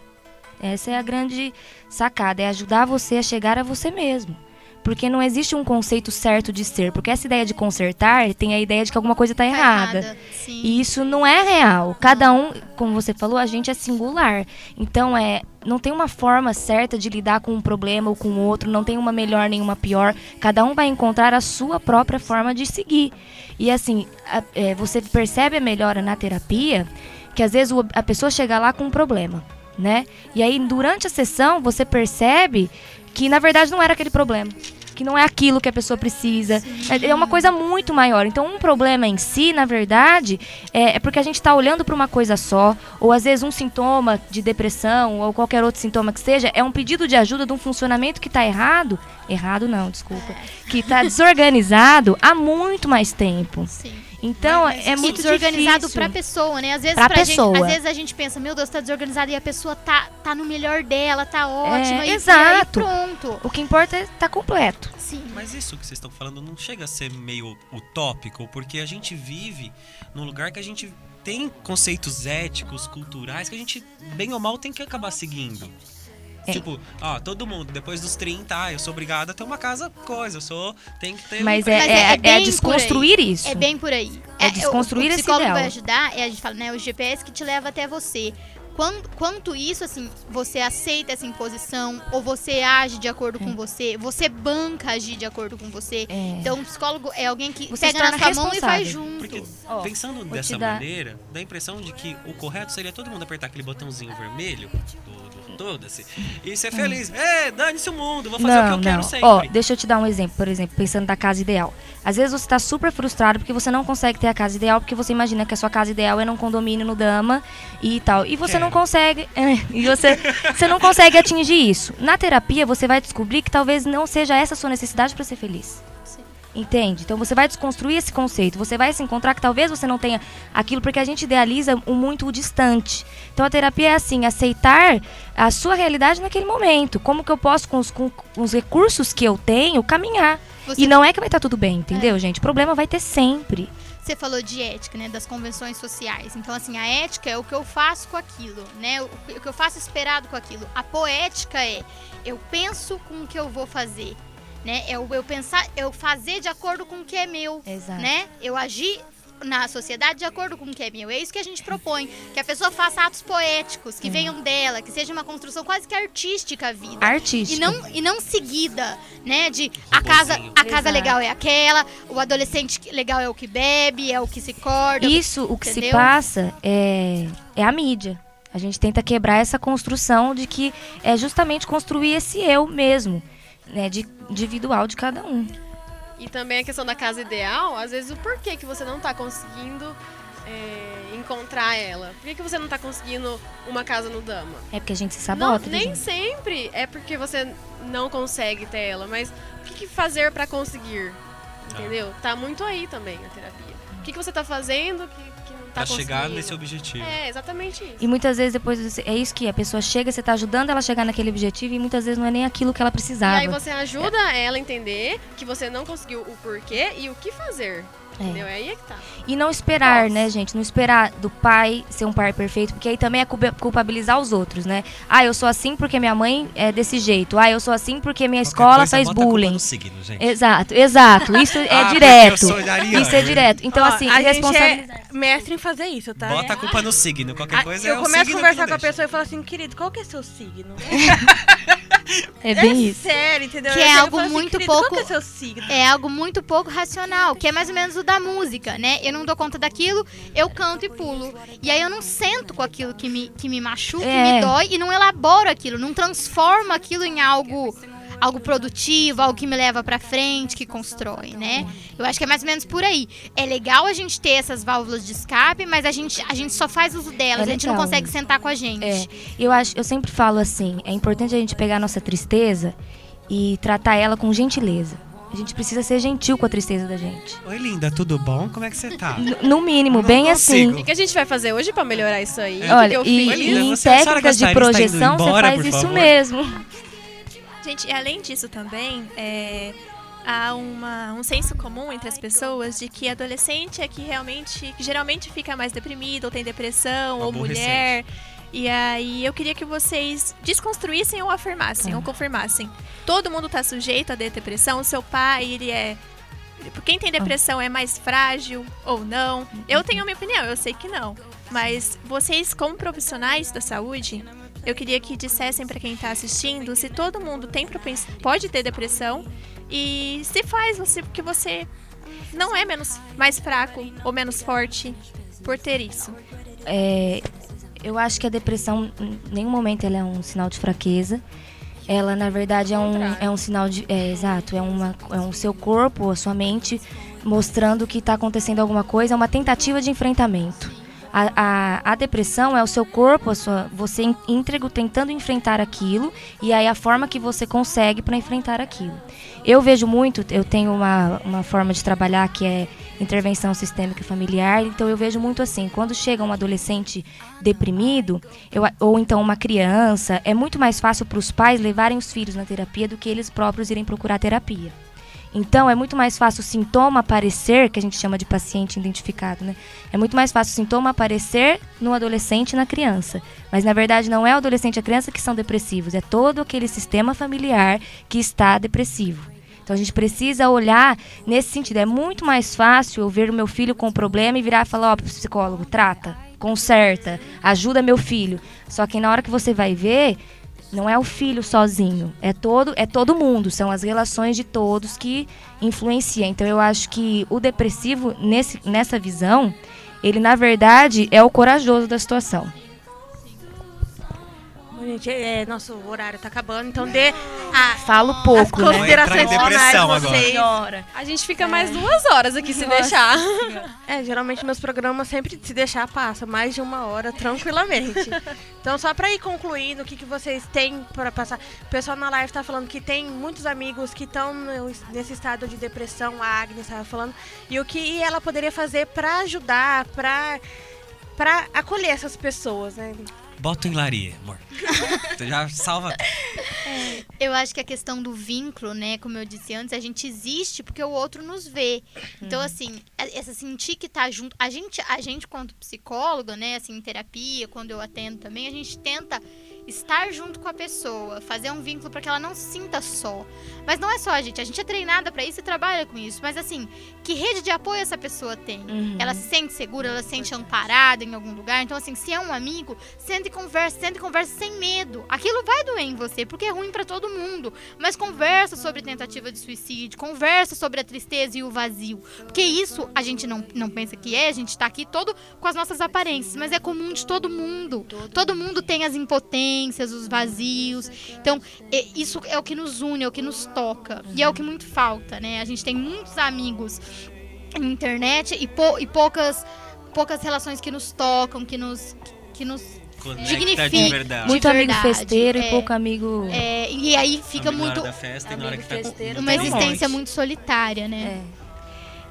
Essa é a grande sacada, é ajudar você a chegar a você mesmo. Porque não existe um conceito certo de ser, porque essa ideia de consertar tem a ideia de que alguma coisa tá Tá errada. Sim. E isso não é real. Cada um, como você falou, a gente é singular. Então é, não tem uma forma certa de lidar com um problema ou com o outro, não tem uma melhor nem uma pior. Cada um vai encontrar a sua própria forma de seguir. E assim, a- é, você percebe a melhora na terapia, que às vezes a pessoa chega lá com um problema, né? E aí durante a sessão você percebe que na verdade não era aquele problema. Que não é aquilo que a pessoa precisa. É, é uma coisa muito maior. Então, um problema em si, na verdade, é, é porque a gente está olhando para uma coisa só, ou às vezes um sintoma de depressão, ou qualquer outro sintoma que seja, é um pedido de ajuda de um funcionamento que está errado. Errado não, desculpa. Que está desorganizado há muito mais tempo. Sim. Então, Mas é E muito desorganizado difícil. pra pessoa, né? Às vezes, Pra pra gente, pessoa. às vezes a gente pensa, meu Deus, tá desorganizado e a pessoa tá, tá no melhor dela, tá ótima. e- E, exato. aí pronto. O que importa é estar completo. Sim. Mas isso que vocês estão falando não chega a ser meio utópico, porque a gente vive num lugar que a gente tem conceitos éticos, culturais, que a gente, bem ou mal, tem que acabar seguindo. É. Tipo, ó, todo mundo, depois dos 30, ah, eu sou obrigado a ter uma casa, coisa, eu sou. Tem que ter. um Mas emprego. é, Mas é- é, é é bem desconstruir isso. É bem por aí. É o- desconstruir o, esse psicólogo ideal. vai ajudar, é, a gente fala, né? O GPS que te leva até você. Quanto, quanto isso, assim, você aceita essa imposição, ou você age de acordo com você, você banca agir de acordo com você. É. Então, o psicólogo é alguém que Você pega na sua mão e faz junto. Porque, Ó, pensando dessa dar- maneira, dá a impressão de que o correto seria todo mundo apertar aquele botãozinho vermelho do, do Foda-se e ser feliz. É, dane-se o mundo, vou fazer o que eu não, quero não. sempre. Ó, deixa eu te dar um exemplo, por exemplo, pensando da casa ideal. Às vezes você tá super frustrado porque você não consegue ter a casa ideal, porque você imagina que a sua casa ideal é num condomínio no Dama e tal. E você não Quero. consegue. é, e você, você não consegue atingir isso. Na terapia, você vai descobrir que talvez não seja essa a sua necessidade para ser feliz. Entende? Então você vai desconstruir esse conceito. Você vai se encontrar que talvez você não tenha aquilo, porque a gente idealiza o muito o distante. Então a terapia é assim, aceitar a sua realidade naquele momento. Como que eu posso, com os, com os recursos que eu tenho, caminhar. Você- E não é que vai estar tudo bem, entendeu, gente? O problema vai ter sempre. Você falou de ética, né? Das convenções sociais. Então, assim, a ética é o que eu faço com aquilo, né? O que eu faço esperado com aquilo. A poética é eu penso com o que eu vou fazer. Né? É o eu pensar, eu fazer de acordo com o que é meu. Exato. Né? Eu agir na sociedade de acordo com o que é meu. É isso que a gente propõe. Que a pessoa faça atos poéticos, que venham dela, que seja uma construção quase que artística a vida. Artística. E não, e não seguida, né? De a casa, a casa Exato. legal é aquela, o adolescente legal é o que bebe, é o que se corda. Isso, o que se entendeu? passa é, é a mídia. A gente tenta quebrar essa construção de que é justamente construir esse eu mesmo, né, de individual de cada um. E também a questão da casa ideal, às vezes o porquê que você não tá conseguindo é, encontrar ela. Por que, que você não tá conseguindo uma casa no Dama? É porque a gente se Não, sabota, né, nem gente? sempre é porque você não consegue ter ela, mas o que, que fazer pra conseguir? Entendeu? Tá muito aí também a terapia. O que, que você tá fazendo que, não tá Pra chegar nesse objetivo. É, exatamente isso. E muitas vezes depois você- é isso que a pessoa chega, você tá ajudando ela a chegar naquele objetivo e muitas vezes não é nem aquilo que ela E precisava. aí você ajuda ela a entender que você não conseguiu o porquê e o que fazer. Entendeu? É aí é que tá. E não esperar, né, gente? Não esperar do pai ser um pai perfeito, porque aí também é culpa- culpabilizar os outros, né? Ah, eu sou assim porque minha mãe é desse jeito. Ah, eu sou assim porque minha Qualquer escola coisa, faz a bullying. no signo, gente. Exato, exato. Isso é Ah, direto. eu Isso é direto. Então, Ó, assim, a gente responsabilidade. é mestre em fazer isso, tá? Bota a culpa no signo. Qualquer Ah, coisa eu é o começo a conversar com a pessoa e falo assim, querido, qual que é seu signo? É bem isso. Sério, entendeu? Que Eu é algo assim, muito querido, pouco- que é seu signo? É algo muito pouco racional, que é mais ou menos o da música, né? Eu não dou conta daquilo, eu canto e pulo. E aí eu não sento com aquilo que me, que me machuca, que É. me dói, e não elaboro aquilo, não transformo aquilo em algo algo produtivo, algo que me leva pra frente, que constrói, né? Eu acho que é mais ou menos por aí. É legal a gente ter essas válvulas de escape, mas a gente, a gente só faz uso delas, É a gente não consegue sentar com a gente. É, eu acho, eu sempre falo assim, é importante a gente pegar a nossa tristeza e tratar ela com gentileza. A gente precisa ser gentil com a tristeza da gente. Oi, linda, tudo bom? Como é que você tá? No- No mínimo, Não bem consigo. O que, a gente vai fazer hoje pra melhorar isso aí? O que Olha, que eu e, fiz? e em técnicas de projeção você faz isso favor? mesmo. Gente, e além disso também, é, há uma, um senso comum entre as pessoas de que adolescente é que realmente, que geralmente fica mais deprimido, ou tem depressão, ou mulher. E aí eu queria que vocês desconstruíssem ou afirmassem, Tá. ou confirmassem. Todo mundo tá sujeito a depressão, o seu pai, ele é... Quem tem depressão é mais frágil ou não? Eu tenho a minha opinião, eu sei que não. Mas vocês, como profissionais da saúde, eu queria que dissessem pra quem tá assistindo se todo mundo tem pode ter depressão e se faz você porque você não é menos mais fraco ou menos forte por ter isso. É, eu acho que a depressão, em nenhum momento, ela é um sinal de fraqueza. Ela, na verdade, é um, é um sinal de. É, exato, é, uma, é um seu corpo, a sua mente, mostrando que está acontecendo alguma coisa, é uma tentativa de enfrentamento. A, a, a depressão é o seu corpo, sua, você íntegro tentando enfrentar aquilo, e aí a forma que você consegue para enfrentar aquilo. Eu vejo muito, eu tenho uma, uma forma de trabalhar que é intervenção sistêmica familiar, então eu vejo muito assim, quando chega um adolescente deprimido, eu, ou então uma criança, é muito mais fácil para os pais levarem os filhos na terapia do que eles próprios irem procurar terapia. Então é muito mais fácil o sintoma aparecer, que a gente chama de paciente identificado, né? É muito mais fácil o sintoma aparecer no adolescente e na criança. Mas na verdade não é o adolescente e a criança que são depressivos, é todo aquele sistema familiar que está depressivo. Então a gente precisa olhar nesse sentido. É muito mais fácil eu ver o meu filho com um problema e virar e falar, ó, pro psicólogo, trata, conserta, ajuda meu filho. Só que na hora que você vai ver, não é o filho sozinho, é todo, é todo mundo, são as relações de todos que influenciam. Então eu acho que o depressivo nesse, nessa visão, ele na verdade é o corajoso da situação. Gente, é, nosso horário tá acabando, então dê a, Falo as pouco, né? considerações entrar em finais depressão de vocês. Senhora. A gente fica mais duas horas aqui se deixar. É, geralmente meus programas sempre se deixar passa mais de uma hora tranquilamente. então só pra ir concluindo o que, que vocês têm pra passar. O pessoal na live tá falando que tem muitos amigos que estão nesse estado de depressão, a Agnes estava falando, e o que ela poderia fazer pra ajudar, pra para acolher essas pessoas, né? Bota em Laria, amor. Tu já salva. Eu acho que a questão do vínculo, né, como eu disse antes, a gente existe porque o outro nos vê. Então, assim, a- essa sentir que tá junto, a gente, a gente quanto psicóloga, né, assim, em terapia, quando eu atendo também, a gente tenta estar junto com a pessoa, fazer um vínculo para que ela não se sinta só. Mas não é só a gente, a gente é treinada para isso e trabalha com isso, mas assim, que rede de apoio essa pessoa tem? Uhum. Ela se sente segura, ela se sente amparada em algum lugar. Então, assim, se é um amigo, senta e conversa, senta e conversa sem medo. Aquilo vai doer em você, porque é ruim pra todo mundo. Mas conversa sobre tentativa de suicídio, conversa sobre a tristeza e o vazio. Porque isso a gente não, não pensa que é, a gente tá aqui todo com as nossas aparências, mas é comum de todo mundo. Todo mundo tem as impotências, os vazios. Então, isso é o que nos une, é o que nos toca. E é o que muito falta, né? A gente tem muitos amigos na internet e, pou- e poucas, poucas relações que nos tocam, que nos. Que nos Conecta Dignifica. de verdade. Muito De amigo verdade, festeiro é. e pouco amigo. é, e aí fica Amigo na muito. hora da festa e na hora que tá Uma um existência monte. muito solitária, né? É.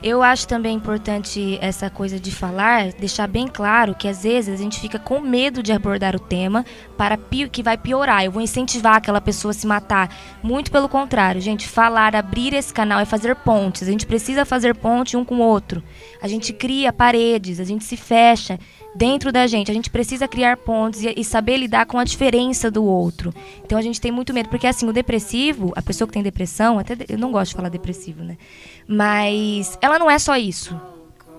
Eu acho também importante essa coisa de falar, deixar bem claro que às vezes a gente fica com medo de abordar o tema para que vai piorar. Eu vou incentivar aquela pessoa a se matar. Muito pelo contrário, gente, falar, abrir esse canal é fazer pontes. A gente precisa fazer ponte um com o outro. A gente cria paredes, a gente se fecha dentro da gente. A gente precisa criar pontes e, e saber lidar com a diferença do outro. Então a gente tem muito medo, porque assim, o depressivo, a pessoa que tem depressão, até eu não gosto de falar depressivo, né? Mas ela não é só isso.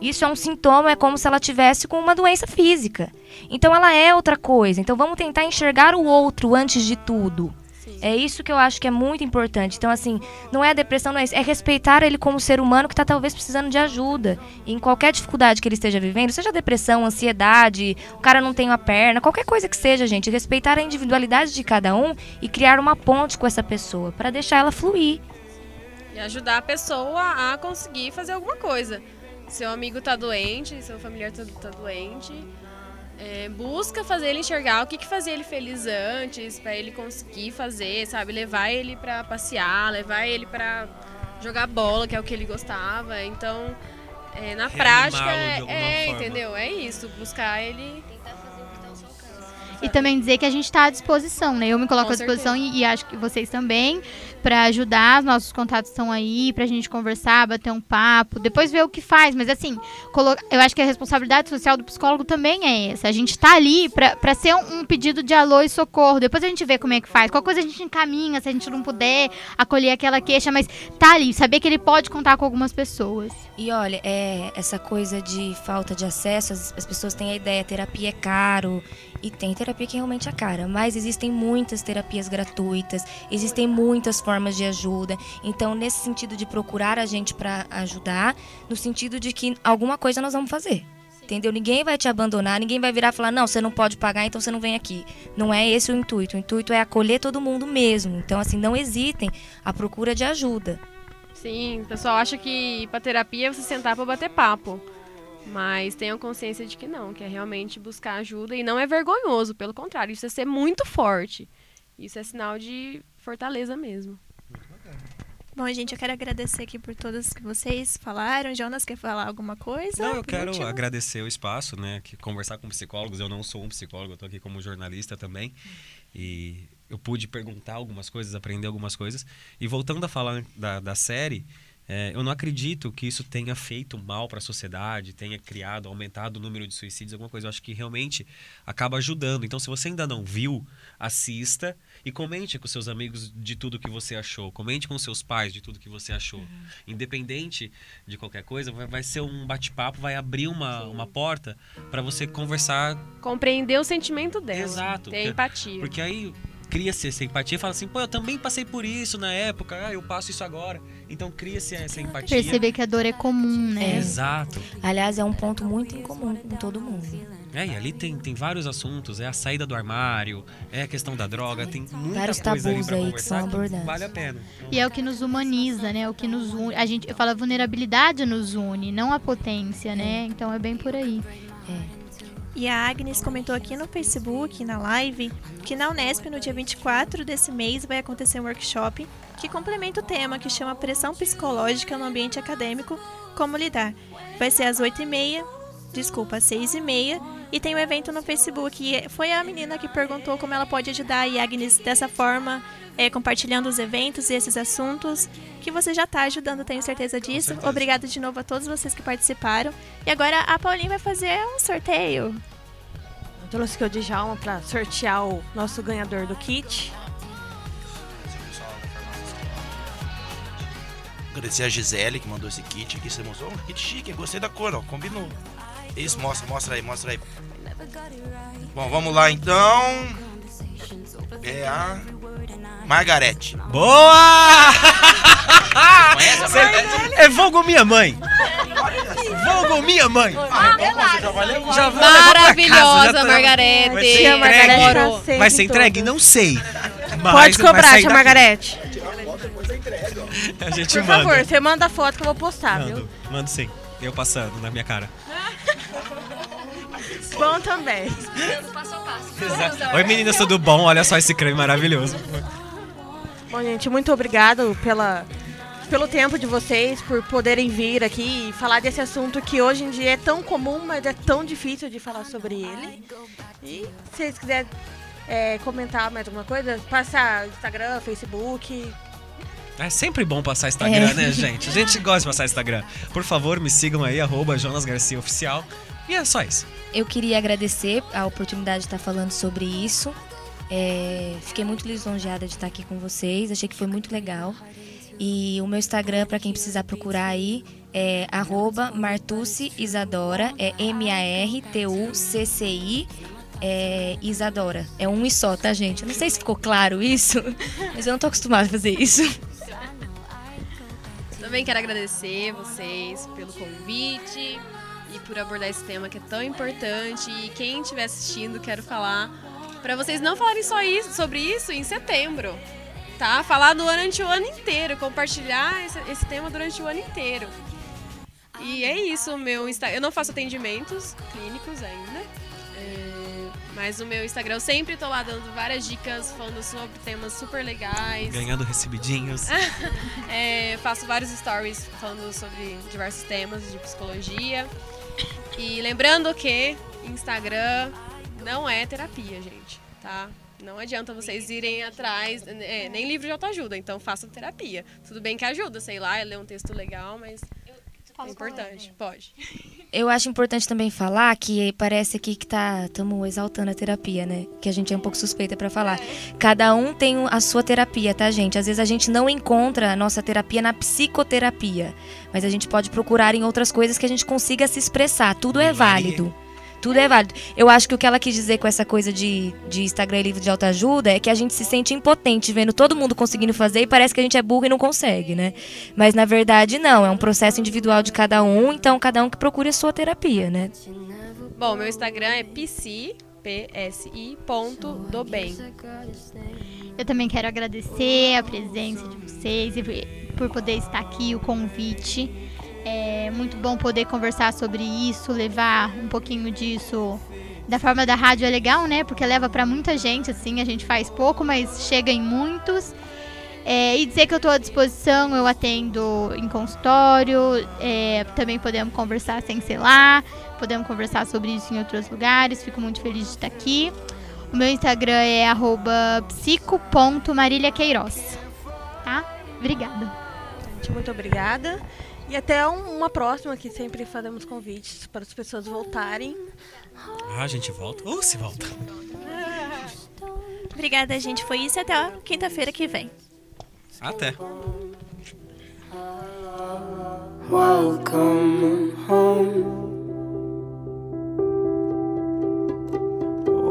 Isso é um sintoma, é como se ela tivesse com uma doença física. Então ela é outra coisa. Então vamos tentar enxergar o outro antes de tudo. É isso que eu acho que é muito importante. Então, assim, não é a depressão, não é isso. É respeitar ele como ser humano que está talvez precisando de ajuda. E em qualquer dificuldade que ele esteja vivendo, seja depressão, ansiedade, o cara não tem uma perna, qualquer coisa que seja, gente. Respeitar a individualidade de cada um e criar uma ponte com essa pessoa para deixar ela fluir. E ajudar a pessoa a conseguir fazer alguma coisa. Seu amigo tá doente, seu familiar tá, tá doente. É, busca fazer ele enxergar o que, que fazia ele feliz antes, pra ele conseguir fazer, sabe? Levar ele pra passear, levar ele pra jogar bola, que é o que ele gostava. Então, é, na Reanimá-lo prática, de alguma é, forma. entendeu? É isso, buscar ele. E também dizer que a gente está à disposição, né? Eu me coloco Com à disposição e, e acho que vocês também, para ajudar. Os nossos contatos estão aí, pra gente conversar, bater um papo, depois ver o que faz. Mas assim, eu acho que a responsabilidade social do psicólogo também é essa. A gente tá ali pra, pra ser um, um pedido de alô e socorro. Depois a gente vê como é que faz. Qualquer coisa a gente encaminha, se a gente não puder acolher aquela queixa, mas tá ali, saber que ele pode contar com algumas pessoas. E olha, é, essa coisa de falta de acesso, as, as pessoas têm a ideia, terapia é caro. E tem terapia que realmente é cara, mas existem muitas terapias gratuitas, existem muitas formas de ajuda. Então, nesse sentido de procurar a gente para ajudar, no sentido de que alguma coisa nós vamos fazer. Entendeu? Ninguém vai te abandonar, ninguém vai virar e falar: não, você não pode pagar, então você não vem aqui. Não é esse o intuito. O intuito é acolher todo mundo mesmo. Então, assim, não hesitem à procura de ajuda. Sim, o pessoal acha que ir pra terapia é você sentar pra bater papo. Mas tenham consciência de que não, que é realmente buscar ajuda e não é vergonhoso, pelo contrário, isso é ser muito forte. Isso é sinal de fortaleza mesmo. Bom, gente, eu quero agradecer aqui por todas que vocês falaram. Jonas, quer falar alguma coisa? Não, eu quero último? agradecer o espaço, né? Que conversar com psicólogos. Eu não sou um psicólogo, eu tô aqui como jornalista também. E eu pude perguntar algumas coisas, aprender algumas coisas. E voltando a falar da, da série, é, eu não acredito que isso tenha feito mal para a sociedade, tenha criado, aumentado o número de suicídios, alguma coisa. Eu acho que realmente acaba ajudando. Então, se você ainda não viu, assista e comente com seus amigos de tudo que você achou. Comente com seus pais de tudo que você achou. Independente de qualquer coisa, vai, vai ser um bate-papo, vai abrir uma, uma porta para você conversar. Compreender o sentimento dela. Exato, Ter porque- empatia. Porque aí cria-se essa empatia e fala assim, pô, eu também passei por isso na época, ah, eu passo isso agora. Então cria-se essa empatia. Perceber que a dor é comum, né? Exato. Aliás, é um ponto muito incomum com todo mundo. É, e ali tem, tem vários assuntos, é a saída do armário, é a questão da droga, tem muita Vários coisa ali tabus pra aí que são abordados. vale a pena. E é o que nos humaniza, né? O que nos une. A gente, eu falo, a vulnerabilidade nos une, não a potência, né? Então é bem por aí. E a Agnes comentou aqui no Facebook, na live, que na Unesp, no dia 24 desse mês, vai acontecer um workshop que complementa o tema, que chama Pressão Psicológica no Ambiente Acadêmico, Como Lidar. Vai ser às 8h30, desculpa, às 6h30, e tem um evento no Facebook. E foi a menina que perguntou como ela pode ajudar a Agnes dessa forma, é, compartilhando os eventos e esses assuntos, que você já está ajudando, tenho certeza disso. certeza. Obrigada de novo a todos vocês que participaram. E agora a Paulinha vai fazer um sorteio. Eu trouxe aqui o Djalma pra sortear o nosso ganhador do kit. Agradecer a Gisele que mandou esse kit aqui. Você mostrou? Oh, kit chique, gostei da cor, ó. Combinou. Isso, mostra, mostra aí, mostra aí. Bom, vamos lá então. É a Margarete. Boa! Conhece a é vulgo minha mãe. Vulgo minha mãe. Ah, então você já vai levar pra Maravilhosa, casa, Margarete. Vai ser Tia Margarete entregue? tá Vai ser entregue? Não sei. Mas Pode cobrar, tia. Margarete. A gente Por manda. favor, você manda a foto que eu vou postar, viu? Mando, mando sim. Eu passando na minha cara. Bom também. Oi meninas, tudo bom? Olha só esse creme maravilhoso. Bom, gente, muito obrigado pela, pelo tempo de vocês, por poderem vir aqui e falar desse assunto que hoje em dia é tão comum, mas é tão difícil de falar sobre ele. E se vocês quiserem é, comentar mais alguma coisa, passa Instagram, Facebook. É sempre bom passar Instagram, É. né, gente? A gente gosta de passar Instagram. Por favor, me sigam aí, arroba Jonas Garcia Oficial. E é só isso. Eu queria agradecer a oportunidade de estar falando sobre isso. É, fiquei muito lisonjeada de estar aqui com vocês. Achei que foi muito legal. E o meu Instagram, para quem precisar procurar aí, é arroba Martucci Isadora. É M-A-R-T-U-C-C-I é, Isadora. É um e só, tá, gente? Eu não sei se ficou claro isso, mas eu não tô acostumada a fazer isso. Também quero agradecer vocês pelo convite e por abordar esse tema que é tão importante. E quem estiver assistindo, quero falar para vocês não falarem só isso, sobre isso em setembro, tá? Falar durante o ano inteiro, compartilhar esse, esse tema durante o ano inteiro. E é isso, meu Instagram. Eu não faço atendimentos clínicos ainda. é, Mas o meu Instagram, eu sempre tô lá dando várias dicas, falando sobre temas super legais. Ganhando recebidinhos. É, faço vários stories falando sobre diversos temas de psicologia. E lembrando que Instagram não é terapia, gente, tá? Não adianta vocês irem atrás, é, nem livro de autoajuda, então façam terapia. Tudo bem que ajuda, sei lá, ler um texto legal, mas é importante. Pode. Eu acho importante também falar que parece aqui que tá estamos exaltando a terapia, né? Que a gente é um pouco suspeita pra falar. Cada um tem a sua terapia, tá, gente? Às vezes a gente não encontra a nossa terapia na psicoterapia, mas a gente pode procurar em outras coisas que a gente consiga se expressar. Tudo é válido. Tudo é válido. Eu acho que o que ela quis dizer com essa coisa de, de Instagram e livro de autoajuda é que a gente se sente impotente vendo todo mundo conseguindo fazer e parece que a gente é burro e não consegue, né? Mas na verdade não, é um processo individual de cada um, então cada um que procure a sua terapia, né? Bom, meu Instagram é psi, psi, ponto, do bem. Eu também quero agradecer a presença de vocês e por poder estar aqui, o convite. É muito bom poder conversar sobre isso, levar um pouquinho disso. Da forma da rádio é legal, né? Porque leva pra muita gente, assim, a gente faz pouco, mas chega em muitos. É, e dizer que eu estou à disposição, eu atendo em consultório, é, também podemos conversar sem ser lá, podemos conversar sobre isso em outros lugares, fico muito feliz de estar aqui. O meu Instagram é arroba psico.maríliaqueiroz, tá? Obrigada. Gente, muito obrigada. E até um- uma próxima, que sempre fazemos convites para as pessoas voltarem. Ah, a gente volta? Ou se volta? Obrigada, gente. Foi isso e até a quinta-feira que vem. Até. Welcome home.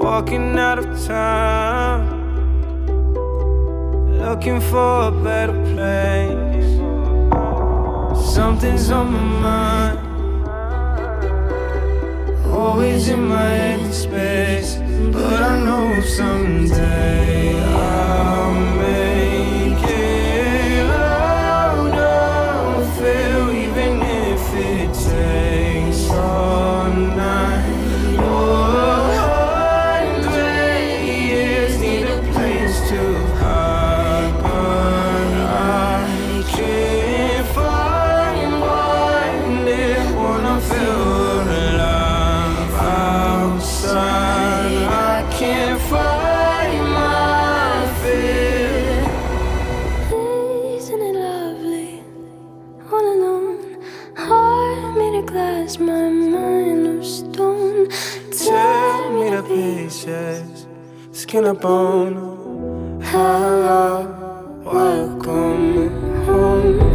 Walking out of town, looking for a better place. Something's on my mind. Always in my empty space, but I know someday I'll bone. Hello, welcome home.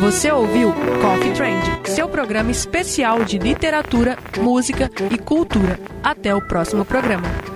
Você ouviu Coffee Trend, seu programa especial de literatura, música e cultura. Até o próximo programa.